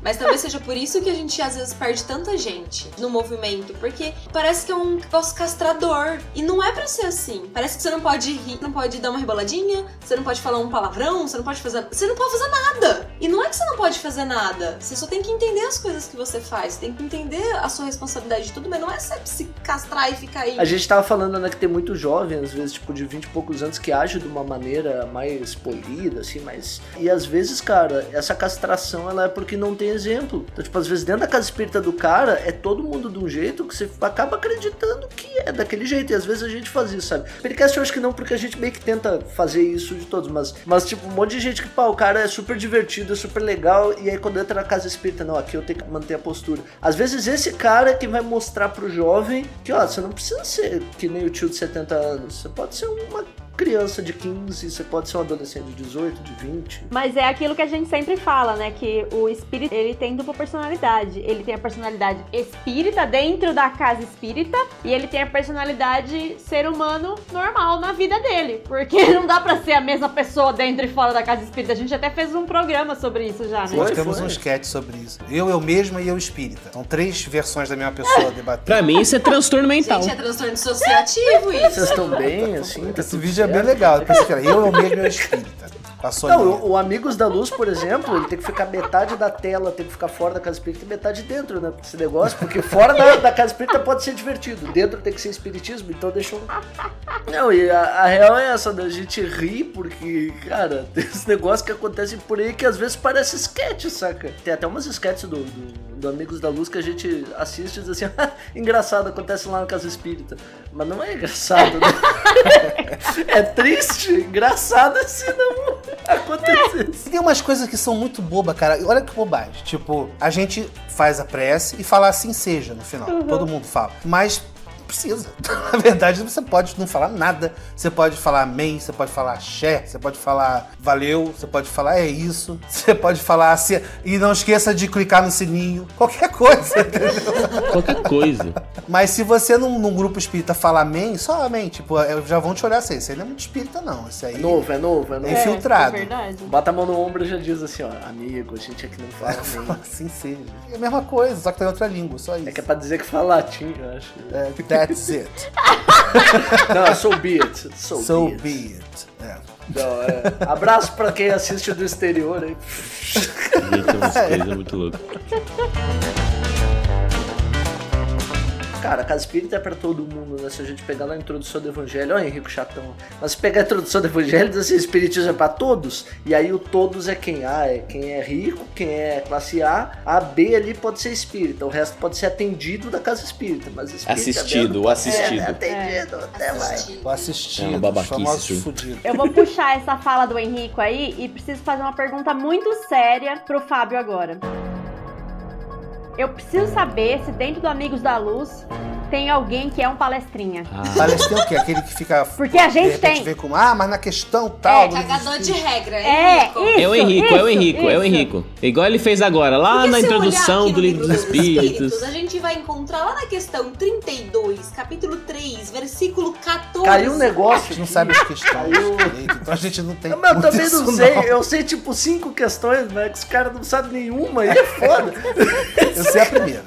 Mas talvez seja por isso que a gente às vezes perde tanta gente no movimento, porque parece que é um negócio castrador. E não é pra ser assim. Parece que você não pode rir, não pode dar uma reboladinha, você não pode falar um palavrão, você não pode fazer. Você não pode fazer nada. E não é que você não pode fazer nada. Você só tem que entender as coisas que você faz. Tem que entender a sua responsabilidade de tudo, mas não é você se castrar e ficar aí. A gente tava falando, né, que tem muito jovem, às vezes, tipo, de 20 e poucos anos, que age de uma maneira mais polida, assim, mais... E às vezes, cara, essa castração, ela é porque não tem exemplo. Então, tipo, às vezes, dentro da casa espírita do cara, é todo mundo de um jeito que você acaba acreditando que é daquele jeito. E às vezes a gente faz isso, sabe? Pericast eu acho que não, porque a gente meio que tenta fazer isso de todos, mas, mas tipo, um monte de gente que, pá, o cara é super divertido, é super legal, e aí quando entra na casa espírita, não, aqui eu tenho que manter a postura. Às vezes esse cara é que vai mostrar pro jovem que, ó, você não precisa ser que nem o tio de 70 anos, você pode ser uma criança de 15, você pode ser um adolescente de 18, de 20. Mas é aquilo que a gente sempre fala, né? Que o espírito, ele tem dupla personalidade. Ele tem a personalidade espírita dentro da casa espírita e ele tem a personalidade ser humano normal na vida dele. Porque não dá pra ser a mesma pessoa dentro e fora da casa espírita. A gente até fez um programa sobre isso já, né? Nós temos um sketch sobre isso. Eu, eu mesma e eu espírita. São três versões da mesma pessoa debatendo. Pra mim, isso é transtorno mental. Gente, é transtorno dissociativo isso. Vocês estão bem, assim? Tá Esse tudo vídeo é bem certo? legal. Depois você fala, eu, eu mesmo e eu espírita. Soninha. Não, o, o Amigos da Luz, por exemplo, ele tem que ficar metade da tela, tem que ficar fora da casa espírita e metade dentro, né? Esse negócio, porque fora da, da casa espírita pode ser divertido, dentro tem que ser espiritismo, então deixa um. Não, e a, a real é essa, né? A gente ri porque, cara, tem esse negócio que acontece por aí que às vezes parece sketch, saca? Tem até umas sketches do, do, do Amigos da Luz que a gente assiste e diz assim, "Ah, engraçado, acontece lá na casa espírita. Mas não é engraçado, né? é triste, engraçado assim não acontecer. E tem umas coisas que são muito bobas, cara. Olha que bobagem. Tipo, a gente faz a prece e fala assim seja no final. Todo mundo fala. Mas precisa. Na verdade, você pode não falar nada. Você pode falar amém, você pode falar axé, você pode falar valeu, você pode falar é isso, você pode falar assim. E não esqueça de clicar no sininho. Qualquer coisa, entendeu? Qualquer coisa. Mas se você num, num grupo espírita fala amém, só amém. Tipo, eu- já vão te olhar assim. Isso aí não é muito espírita, não. Isso aí É novo, é novo, é novo. é infiltrado. É verdade. Bota a mão no ombro e já diz assim, ó, amigo, a gente aqui não fala assim. Assim seja. É a mesma coisa, só que tá em outra língua, só isso. É que é pra dizer que fala latim, eu acho. É, that's it. Não, so be it. So, So be it. be it. É. Não, é. Abraço pra quem assiste do exterior aí. Gente, é umas coisas muito loucas. cara, a casa espírita é pra todo mundo, né? Se a gente pegar lá a introdução do evangelho, ó, Henrique Chatão. Mas se pegar a introdução do evangelho, diz assim, espiritismo é pra todos. E aí o todos é quem? Ah, é quem é rico, quem é classe A. A B ali pode ser espírita. O resto pode ser atendido da casa espírita. Mas espírita Assistido, o assistido. É, é atendido, até vai. Assistido. O assistido, É uma os babaquice. Eu vou puxar essa fala do Henrico aí e preciso fazer uma pergunta muito séria pro Fábio agora. Eu preciso saber se dentro do Amigos da Luz tem alguém que é um palestrinha. Ah, que tem o quê? Aquele que fica. Porque a gente tem. vem com, ah, mas na questão tal. É, cagador de espírita." regra. É, Henrico. isso, é o Henrico, é o isso, Henrico, é o isso. Henrico. Igual ele fez agora, lá Porque na introdução do livro dos Espíritos. a gente vai encontrar lá na questão 32, capítulo 3, versículo 14. Caiu um A negócio. gente não sabe as questões direito, então a gente não tem. Não, mas eu também isso, não sei. Eu sei tipo cinco questões, mas que os caras não sabem nenhuma. E é foda. Eu sei a primeira.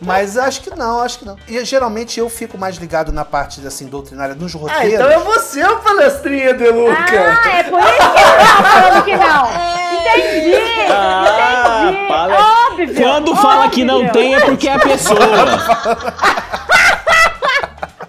Mas acho que não, acho que não. E geralmente eu fico mais ligado na parte assim, doutrinária nos ah, roteiros. então é você o palestrinha, De Luca. Ah, é por isso que ele tava falando que não. Entendi! Ah, entendi! Óbvio! Quando fala que não tem é porque é a pessoa.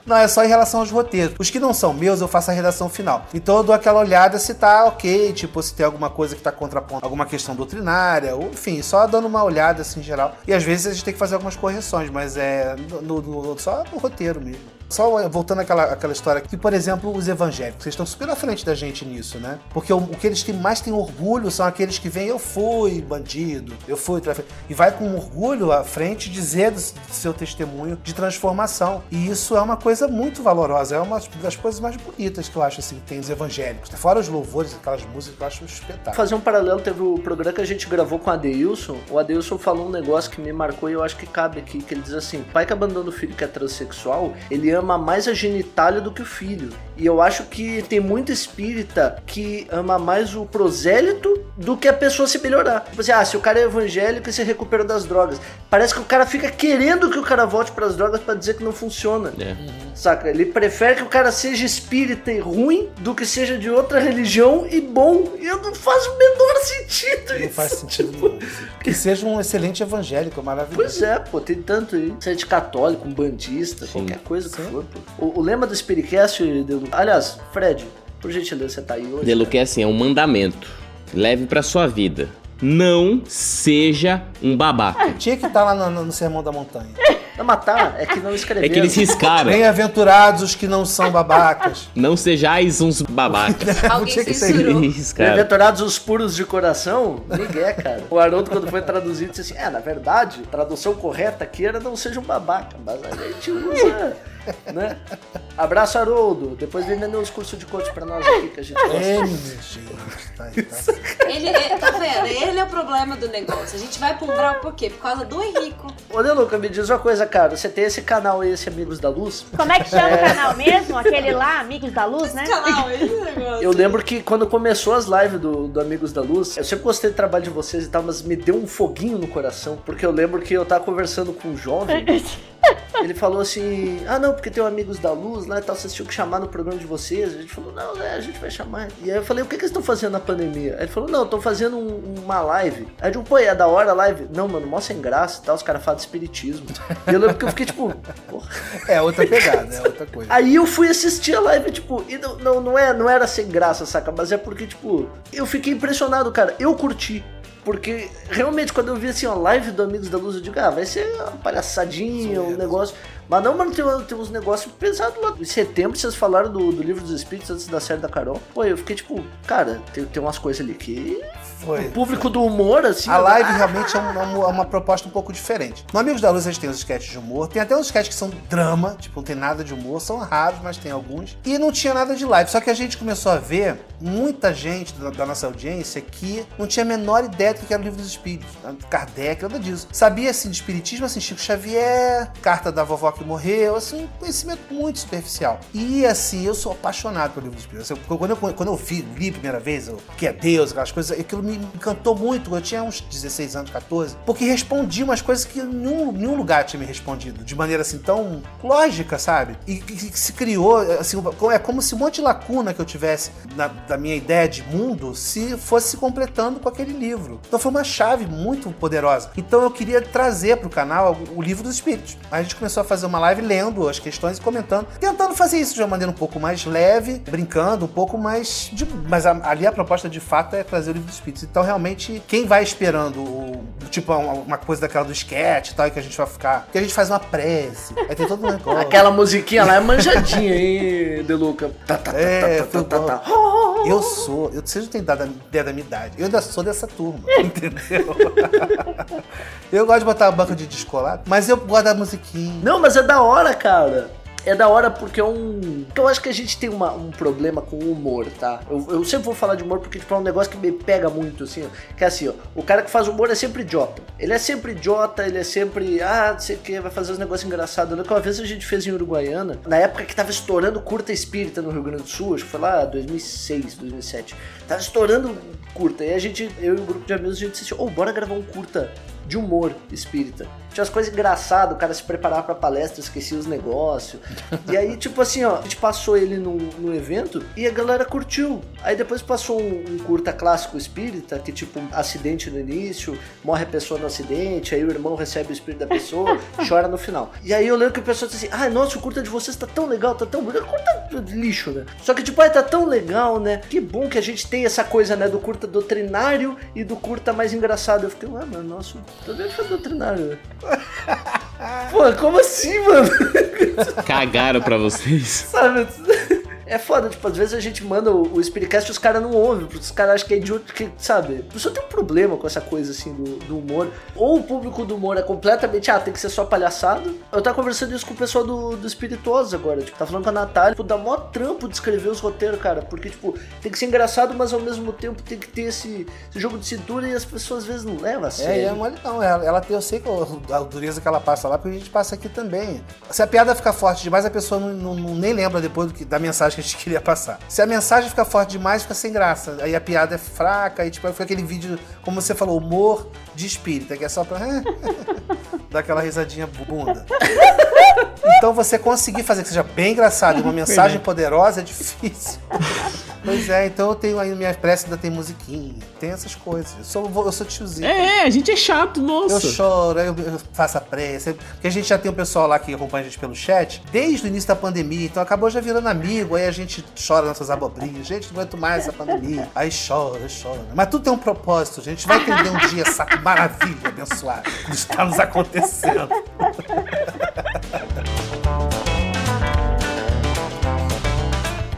Não, é só em relação aos roteiros. Os que não são meus, eu faço a redação final. Então eu dou aquela olhada se tá ok, tipo, se tem alguma coisa que tá contrapondo alguma questão doutrinária, ou enfim, só dando uma olhada assim em geral. E às vezes a gente tem que fazer algumas correções, mas é no, no- só no roteiro mesmo. Só voltando àquela, àquela história que, por exemplo, os evangélicos, vocês estão super à frente da gente nisso, né? Porque o, o que eles têm, mais têm orgulho são aqueles que vêm, eu fui bandido, eu fui traficante. E vai com orgulho à frente dizer do, do seu testemunho de transformação. E isso é uma coisa muito valorosa, é uma das coisas mais bonitas que eu acho, assim, que tem os evangélicos. Fora os louvores, aquelas músicas que eu acho um espetáculo. Fazer um paralelo, teve o programa que a gente gravou com o Adeilson. O Adeilson falou um negócio que me marcou e eu acho que cabe aqui, que ele diz assim, pai que abandona o filho que é transexual, ele ama mais a genitália do que o filho. E eu acho que tem muito espírita que ama mais o prosélito do que a pessoa se melhorar. Tipo assim, ah, se o cara é evangélico e se recuperou das drogas. Parece que o cara fica querendo que o cara volte pras drogas pra dizer que não funciona. É. Saca? Ele prefere que o cara seja espírita e ruim do que seja de outra religião e bom. E não faz o menor sentido Não isso. faz sentido nenhum. Que seja um excelente evangélico, maravilhoso. Pois é, pô, tem tanto aí. Seja de católico, um bandista, Sim. qualquer coisa que for, pô. O, o lema do Spiritcast, Aliás, Fred, por gentileza, você tá aí hoje. Delu que é assim, é um mandamento. Leve pra sua vida. Não seja um babaca. Tinha que estar lá no, no- no Sermão da Montanha. Não matar, é que não escreveram. É que eles riscaram. Bem-aventurados os que não são babacas. Não sejais uns babacas. Alguém Tinha que ser censurou. Riscaram. Bem-aventurados os puros de coração? Ninguém, cara. O Haroldo, quando foi traduzido, disse assim: É, na verdade, a tradução correta aqui era não seja um babaca, mas a gente usa, né? Abraço, Haroldo. Depois vem vender os cursos de coach pra nós aqui que a gente gosta. É, gente, tá, tá. Ele, é- tá vendo? Ele é o problema do negócio. A gente vai pro Umbral por quê? Por causa do Henrico. Ô, Deluca, me diz uma coisa, cara. Você tem esse canal aí, esse Amigos da Luz? Como é que chama o canal mesmo? Aquele lá, Amigos da Luz, né? Canal, esse negócio. Eu lembro que quando começou as lives do, do Amigos da Luz, eu sempre gostei do trabalho de vocês e tal, mas me deu um foguinho no coração, porque eu lembro que eu tava conversando com um jovem, ele falou assim, ah não, porque tem um Amigos da Luz lá e tal, vocês tinham que chamar no programa de vocês, a gente falou, não, né, a gente vai chamar. E aí eu falei, o que, que eles estão fazendo na pandemia? Aí ele falou, não, estão fazendo um- uma live. Aí eu pô, é da hora a live? Não, mano, mó sem graça e tal, os caras falam de espiritismo. E eu lembro que eu fiquei tipo, porra. É outra pegada, é outra coisa. Aí eu fui assistir a live, tipo, e não, não, não, é, não era sem graça, saca? Mas é porque, tipo, eu fiquei impressionado, cara. Eu curti. Porque realmente, quando eu vi assim, a live do Amigos da Luz, eu digo, ah, vai ser uma palhaçadinha, um negócio. Mas não, mano, tem, tem uns negócios pesados lá. Em setembro, vocês falaram do, do livro dos Espíritos antes da série da Carol. Pô, eu fiquei tipo, cara, tem, tem umas coisas ali que. Foi. O público do humor, assim. A live ah, realmente é uma, uma- uma proposta um pouco diferente. No Amigos da Luz a gente tem os sketches de humor, tem até uns sketches que são drama, tipo, não tem nada de humor, são raros, mas tem alguns. E não tinha nada de live. Só que a gente começou a ver muita gente da, da nossa audiência que não tinha a menor ideia do que era o livro dos espíritos. Kardec, nada disso. Sabia assim de espiritismo, assim, Chico Xavier, carta da vovó que morreu, assim, um conhecimento muito superficial. E assim, eu sou apaixonado pelo livro dos espíritos. Eu- quando, eu, quando eu vi, li a primeira vez, o que é Deus, aquelas coisas, aquilo me encantou muito. Eu tinha uns 16 anos, 14, porque respondi umas coisas que nenhum, nenhum lugar tinha me respondido, de maneira assim tão lógica, sabe? E que, se criou, assim, é como se um monte de lacuna que eu tivesse na- da minha ideia de mundo se fosse se completando com aquele livro. Então foi uma chave muito poderosa. Então eu queria trazer para o canal o livro dos espíritos. A gente começou a fazer uma live lendo as questões e comentando, tentando fazer isso de uma maneira um pouco mais leve, brincando, um pouco mais. De, mas ali a proposta de fato é trazer o livro dos espíritos. Então, realmente, quem vai esperando, o- tipo, uma, coisa daquela do sketch e tal, que a gente vai ficar. Que a gente faz uma prece, aí tem todo um negócio. Aquela musiquinha lá é manjadinha, hein, Deluca? Tá, tá, tá, É, tá, tá, tá, tá. Eu sou, eu, vocês não têm ideia da minha idade. Eu ainda sou dessa turma, entendeu? eu gosto de botar a banca de descolado, mas eu gosto da musiquinha. Não, mas é da hora, cara. É da hora porque é um. porque Eu acho que a gente tem uma- um problema com o humor, tá? Eu, eu sempre vou falar de humor porque tipo, é um negócio que me pega muito, assim. Que é assim, ó. O cara que faz humor é sempre idiota. Ele é sempre idiota, ele é sempre. Ah, não sei o que, vai fazer uns negócios engraçados. Eu lembro que uma vez a gente fez em Uruguaiana, na época que tava estourando curta espírita no Rio Grande do Sul, acho que foi lá 2006, 2007. Tava estourando curta. E a gente, eu e o grupo de amigos, a gente assim: ô, bora gravar um curta de humor espírita. Tinha as coisas engraçadas, o cara se preparava pra palestra, esquecia os negócios. E aí, tipo assim, ó, a gente passou ele no, no evento e a galera curtiu. Aí depois passou um, um curta clássico espírita, que tipo, acidente no início, morre a pessoa no acidente, aí o irmão recebe o espírito da pessoa, chora no final. E aí eu lembro que o pessoal disse assim, ai, nossa, o curta de vocês tá tão legal, tá tão. Curta de lixo, né? Só que tipo, ai, tá tão legal, né? Que bom que a gente tem essa coisa, né, do curta doutrinário e do curta mais engraçado. Eu fiquei, ué, mas nosso, também foi doutrinário, né? Pô, como assim, mano? Cagaram pra vocês. Sabe? É foda, tipo, às vezes a gente manda o, o Spiritcast e os caras não ouvem, porque os caras acham que é idiota, que, sabe? A pessoa tem um problema com essa coisa, assim, do, do humor. Ou o público do humor é completamente, ah, tem que ser só palhaçado. Eu tava conversando isso com o pessoal do, do Espirituoso agora, tipo, tá falando com a Natália, tipo, dá mó trampo de escrever os roteiros, cara, porque, tipo, tem que ser engraçado, mas ao mesmo tempo tem que ter esse, esse jogo de cintura e as pessoas às vezes não levam a É, e sério. é mole não. Ela, ela tem, eu sei que a dureza que ela passa lá, porque a gente passa aqui também. Se a piada ficar forte demais, a pessoa não, não- não- nem lembra depois do que- da mensagem que a gente queria passar. Se a mensagem ficar forte demais, fica sem graça. Aí a piada é fraca, aí tipo, fica aquele vídeo, como você falou, humor de espírita, que é só pra dar aquela risadinha bunda. Então você conseguir fazer que seja bem engraçado uma mensagem poderosa é difícil. Pois é, então eu tenho aí minha prece ainda tem musiquinha, tem essas coisas. Eu sou, eu sou tiozinho. É, a gente é chato, Eu nossa. choro, aí eu, eu faço a prece. Porque a gente já tem um pessoal lá que acompanha a gente pelo chat desde o início da pandemia, então acabou já virando amigo. Aí a gente chora nossas abobrinhas. Gente, não aguento mais essa pandemia. Aí chora, chora. Mas tudo tem um propósito, gente. Vai entender um dia essa maravilha abençoada que está nos acontecendo.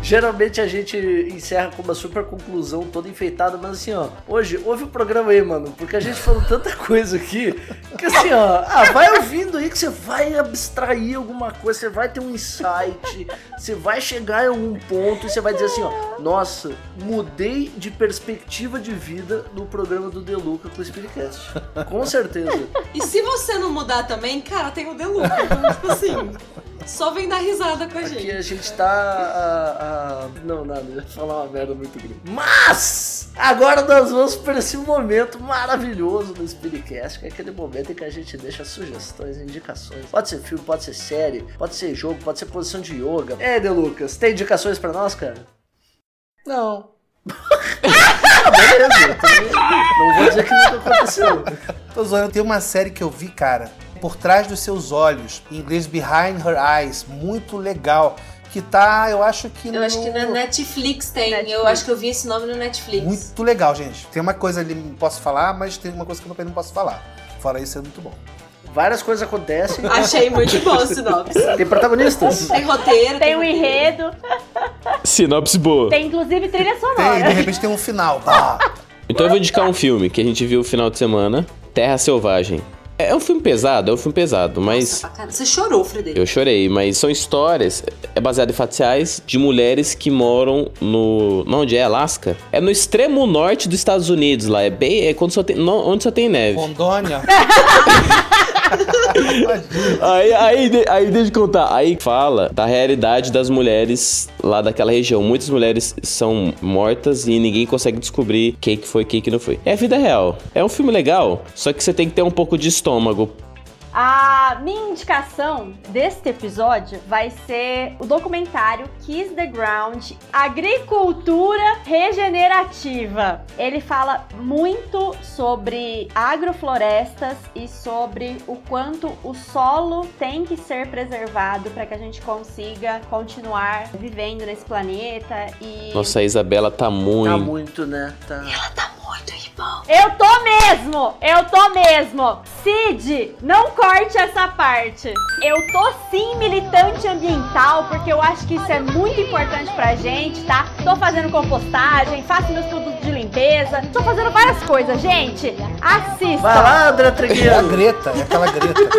Geralmente a gente encerra com uma super conclusão toda enfeitada, mas assim, ó, hoje ouve o programa aí, mano, porque a gente falou tanta coisa aqui que assim, ó, ah, vai ouvindo aí que você vai abstrair alguma coisa, você vai ter um insight, você vai chegar em algum ponto e você vai dizer assim, ó, nossa, mudei de perspectiva de vida no programa do Deluca com o Spiritcast. Com certeza. E se você não mudar também, cara, tem o Deluca. Então, tipo assim, só vem dar risada com a Aqui gente. a gente tá. não, nada, eu ia falar uma merda muito grande. Mas! Agora nós vamos para esse momento maravilhoso do Spiritcast, que é aquele momento em que a gente deixa sugestões, indicações. Pode ser filme, pode ser série, pode ser jogo, pode ser posição de yoga. É, De Lucas, tem indicações pra nós, cara? Não. Ah, beleza. também Não vou dizer que nunca aconteceu. Tô zoando. Tem uma série que eu vi, cara, Por Trás dos Seus Olhos, em inglês Behind Her Eyes, muito legal. Que tá, eu acho que Eu acho que na no- Netflix tem. Netflix. Eu acho que eu vi esse nome no Netflix. Muito legal, gente. Tem uma coisa ali que não posso falar, mas tem uma coisa que eu também não posso falar. Fora isso, é muito bom. Várias coisas acontecem. Achei muito bom o sinopse. Tem protagonistas? Tem roteiro, Tem um roteiro. enredo, Sinopse boa. tem inclusive trilha Tem, de sonora. repente tem um final. Então eu vou indicar um filme que a gente viu no final de semana, Terra Selvagem. É um filme pesado, é um filme pesado, mas Nossa, Você chorou, Frederico. eu chorei, mas são histórias, é baseado em fatos reais, de mulheres que moram no. não, Onde é? Alasca? É no extremo norte dos Estados Unidos lá. É bem. É quando só tem, não, onde só tem neve. Rondônia. Aí, aí, aí deixa eu contar. Aí fala da realidade das mulheres lá daquela região. Muitas mulheres são mortas e ninguém consegue descobrir quem que foi, quem que não foi. É vida real. É um filme legal, só que você tem que ter um pouco de estômago A minha indicação deste episódio vai ser o documentário Kiss the Ground Agricultura Regenerativa. Ele fala muito sobre agroflorestas e sobre o quanto o solo tem que ser preservado para que a gente consiga continuar vivendo nesse planeta e Nossa, a Isabela tá muito. Tá muito, né? Tá. Ela tá muito irmão. Eu tô mesmo! Eu tô mesmo! Cid, não corte essa parte. Eu tô sim militante ambiental, porque eu acho que isso é muito importante pra gente, tá? Tô fazendo compostagem, faço meus produtos de limpeza, tô fazendo várias coisas, gente. Assista! Vai lá, André É a. Greta, é aquela Greta.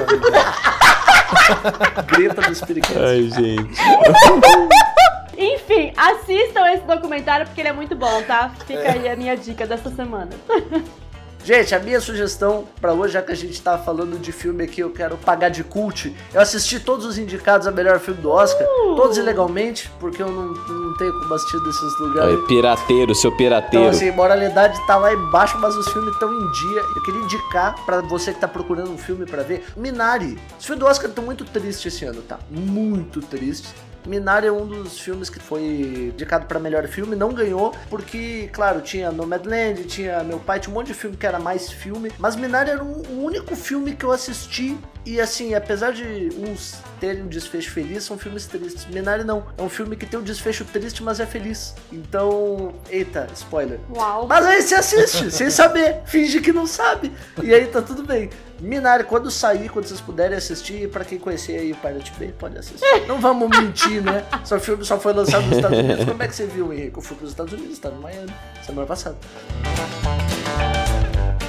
Grita do Espírito. Ai, gente. Enfim, assistam esse documentário porque ele é muito bom, tá? Fica aí a minha dica dessa semana. Gente, a minha sugestão pra hoje, já que a gente tá falando de filme aqui, eu quero pagar de cult. Eu assisti todos os indicados a melhor filme do Oscar, todos ilegalmente, porque eu não, não tenho como assistir desses lugares. Pirateiro, seu Então, pirateiro. assim, moralidade tá lá embaixo, mas os filmes estão em dia. Eu queria indicar pra você que tá procurando um filme pra ver, Minari. Os filmes do Oscar estão muito tristes esse ano, tá? Muito tristes. Minari é um dos filmes que foi indicado pra melhor filme, não ganhou, porque, claro, tinha Nomadland, tinha Meu Pai, tinha um monte de filme que era mais filme, mas Minari era um- o único filme que eu assisti e, assim, apesar de uns terem um desfecho feliz, são filmes tristes. Minari não, é um filme que tem um desfecho triste, mas é feliz. Então, eita, spoiler. Uau! Mas aí você assiste, sem saber, finge que não sabe. E aí tá tudo bem. Minari, quando sair, quando vocês puderem assistir, pra quem conhecer aí o Pirate Bay, pode assistir. Não vamos mentir, né? Só o filme só foi lançado nos Estados Unidos. Como é que você viu, Henrique? Eu fui pros Estados Unidos, tá no Miami, semana passada.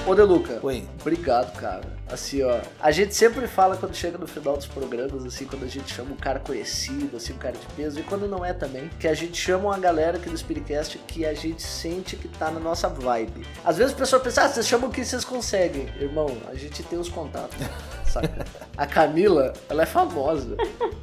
Ô, Deluca. Oi. Obrigado, cara. Assim, ó. A gente sempre fala quando chega no final dos programas, assim, quando a gente chama um cara conhecido, assim, um cara de peso, e quando não é também, que a gente chama uma galera aqui do Spiritcast que a gente sente que tá na nossa vibe. Às vezes o pessoal pensa, ah, vocês chamam o que vocês conseguem. Irmão, a gente tem os contatos. Saca? A Camila, ela é famosa.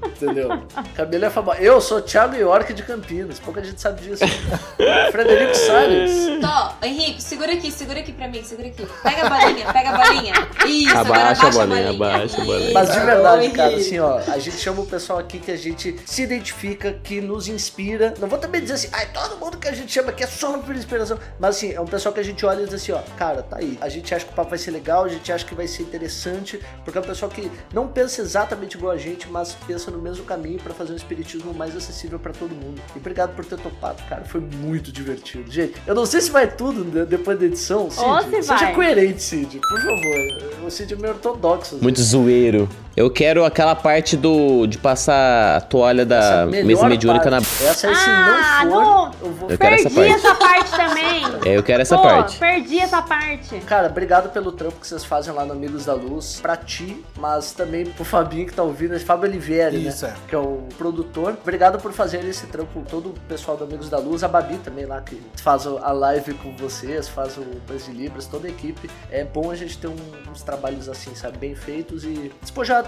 Entendeu? A Camila é famosa. Eu sou Thiago York de Campinas. Pouca gente sabe disso. Frederico Salles. Tó, Henrique, segura aqui, segura aqui pra mim, segura aqui. Pega a bolinha, pega a bolinha. Isso, agora Abaixa a abaixa bolinha, abaixa a bolinha. Mas de Isso. verdade, cara, assim, ó, a gente chama o pessoal aqui que a gente se identifica, que nos inspira. Não vou também dizer assim, ai, todo mundo que a gente chama aqui é só por inspiração. Mas assim, é um pessoal que a gente olha e diz assim, ó, cara, tá aí. A gente acha que o papo vai ser legal, a gente acha que vai ser interessante, porque é um pessoal que não pensa exatamente igual a gente, mas pensa no mesmo caminho pra fazer um espiritismo mais acessível pra todo mundo. E obrigado por ter topado, cara. Foi muito divertido. Gente, eu não sei se vai tudo né, depois da edição, Cid. Ou se Seja vai. coerente, Cid, por favor. O É meio ortodoxo. às Muito zoeiro. Eu quero aquela parte do de passar a toalha da mesa mediúnica na. Essa aí, se Ah, não for, não. eu vou. Eu quero essa Perdi parte. essa parte também! É, eu quero essa Pô, parte. perdi essa parte. Cara, obrigado pelo trampo que vocês fazem lá no Amigos da Luz. Pra ti, mas também pro Fabinho que tá ouvindo, esse Fábio Olivieri, Isso, né? é. Que é o produtor. Obrigado por fazer esse trampo com todo o pessoal do Amigos da Luz. A Babi também lá, que faz a live com vocês, faz o Pães de Libras, toda a equipe. É bom a gente ter um- uns trabalhos assim, sabe? Bem feitos e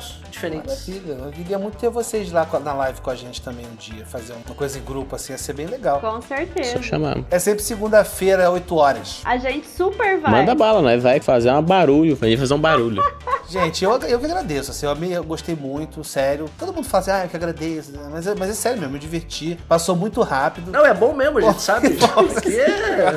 despojados, diferentes. Maravilha. Eu queria muito ter vocês lá na live com a gente também um dia. Fazer uma coisa em grupo assim, ia ser bem legal. Com certeza. Só chamar. É sempre segunda-feira, 8 horas. A gente super vai. Manda bala, nós vai fazer um barulho. Vai fazer um barulho. Gente, eu, eu que agradeço, assim, eu, me- eu gostei muito, sério. Todo mundo fala assim, ah, eu que agradeço, mas, é- mas é sério mesmo, eu me diverti. Passou muito rápido. Não, é bom mesmo, a gente sabe. Porque é...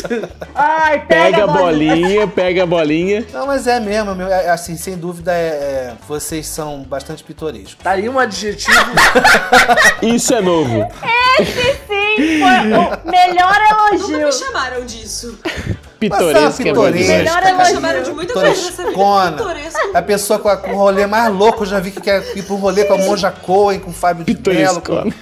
Ai, pega, Pega a bolinha. bolinha, pega a bolinha. Não, mas é mesmo, meu, é- assim, sem dúvida, é, é- vocês são bastante pitorescos. Tá aí um adjetivo. Isso é novo. Sim, foi o melhor Nunca elogio. me chamaram disso. Pitoresco é. Melhor Me elogio. chamaram de muita. Torescona. Pitoresco. A pessoa com, a- com o rolê mais louco, eu já vi que quer ir pro rolê com a Monja Cohen, com o Fábio de Mello. Pitoresco. Com...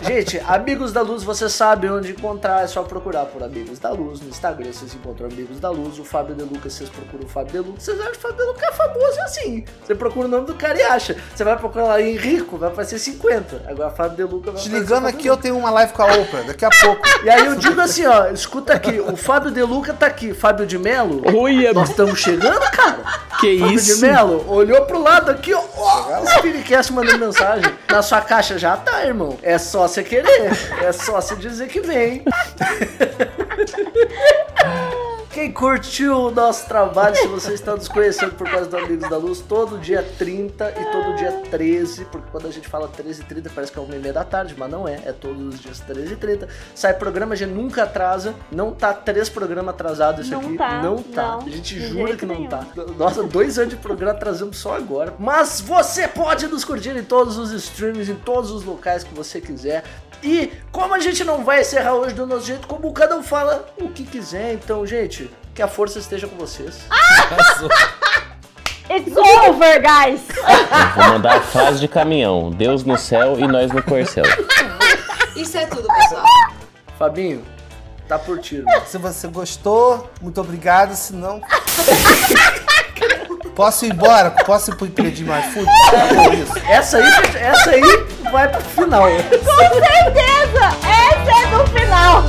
Gente, Amigos da Luz, você sabe onde encontrar, é só procurar por Amigos da Luz. No Instagram vocês encontram Amigos da Luz. O Fábio De Luca, vocês procuram o Fábio De Luca. Vocês acham que o Fábio De Luca é famoso assim. Você procura o nome do cara e acha. Você vai procurar lá Henrico, vai aparecer 50. Agora Fábio De Luca vai Te ligando aqui, eu tenho uma live com a Oprah, daqui a pouco. E aí eu digo assim, ó, escuta aqui, o Fábio De Luca tá aqui, Fábio de Melo. Olha, Nós estamos chegando, cara. que Fábio isso? de Melo olhou pro lado aqui, ó. ó o Spiritcast mandando mensagem. Na sua caixa já tá, irmão. É só você querer. É só você dizer que vem. Quem curtiu o nosso trabalho, se você está nos conhecendo por causa do Amigos da Luz, todo dia 30 e todo dia 13, porque quando a gente fala 13 e 30 parece que é uma e meia da tarde, mas não é, é todos os dias 13 e 30. Sai programa, a gente nunca atrasa, não tá três programas atrasados isso Não aqui, tá, não tá. não, a gente jura que não nenhum. tá. Nossa, dois anos de programa atrasamos só agora. Mas você pode nos curtir em todos os streams, em todos os locais que você quiser. E como a gente não vai encerrar hoje do nosso jeito, como cada um fala o que quiser, então, gente, que a força esteja com vocês. It's over, guys! Eu vou mandar a frase de caminhão: Deus no céu e nós no corcel. Isso é tudo, pessoal. Fabinho, tá por tiro. Se você gostou, muito obrigado. Se não. Posso ir embora? Posso ir pro empreendimento mais food? Isso. Essa aí, essa aí vai pro final. Com certeza! Esse é do final!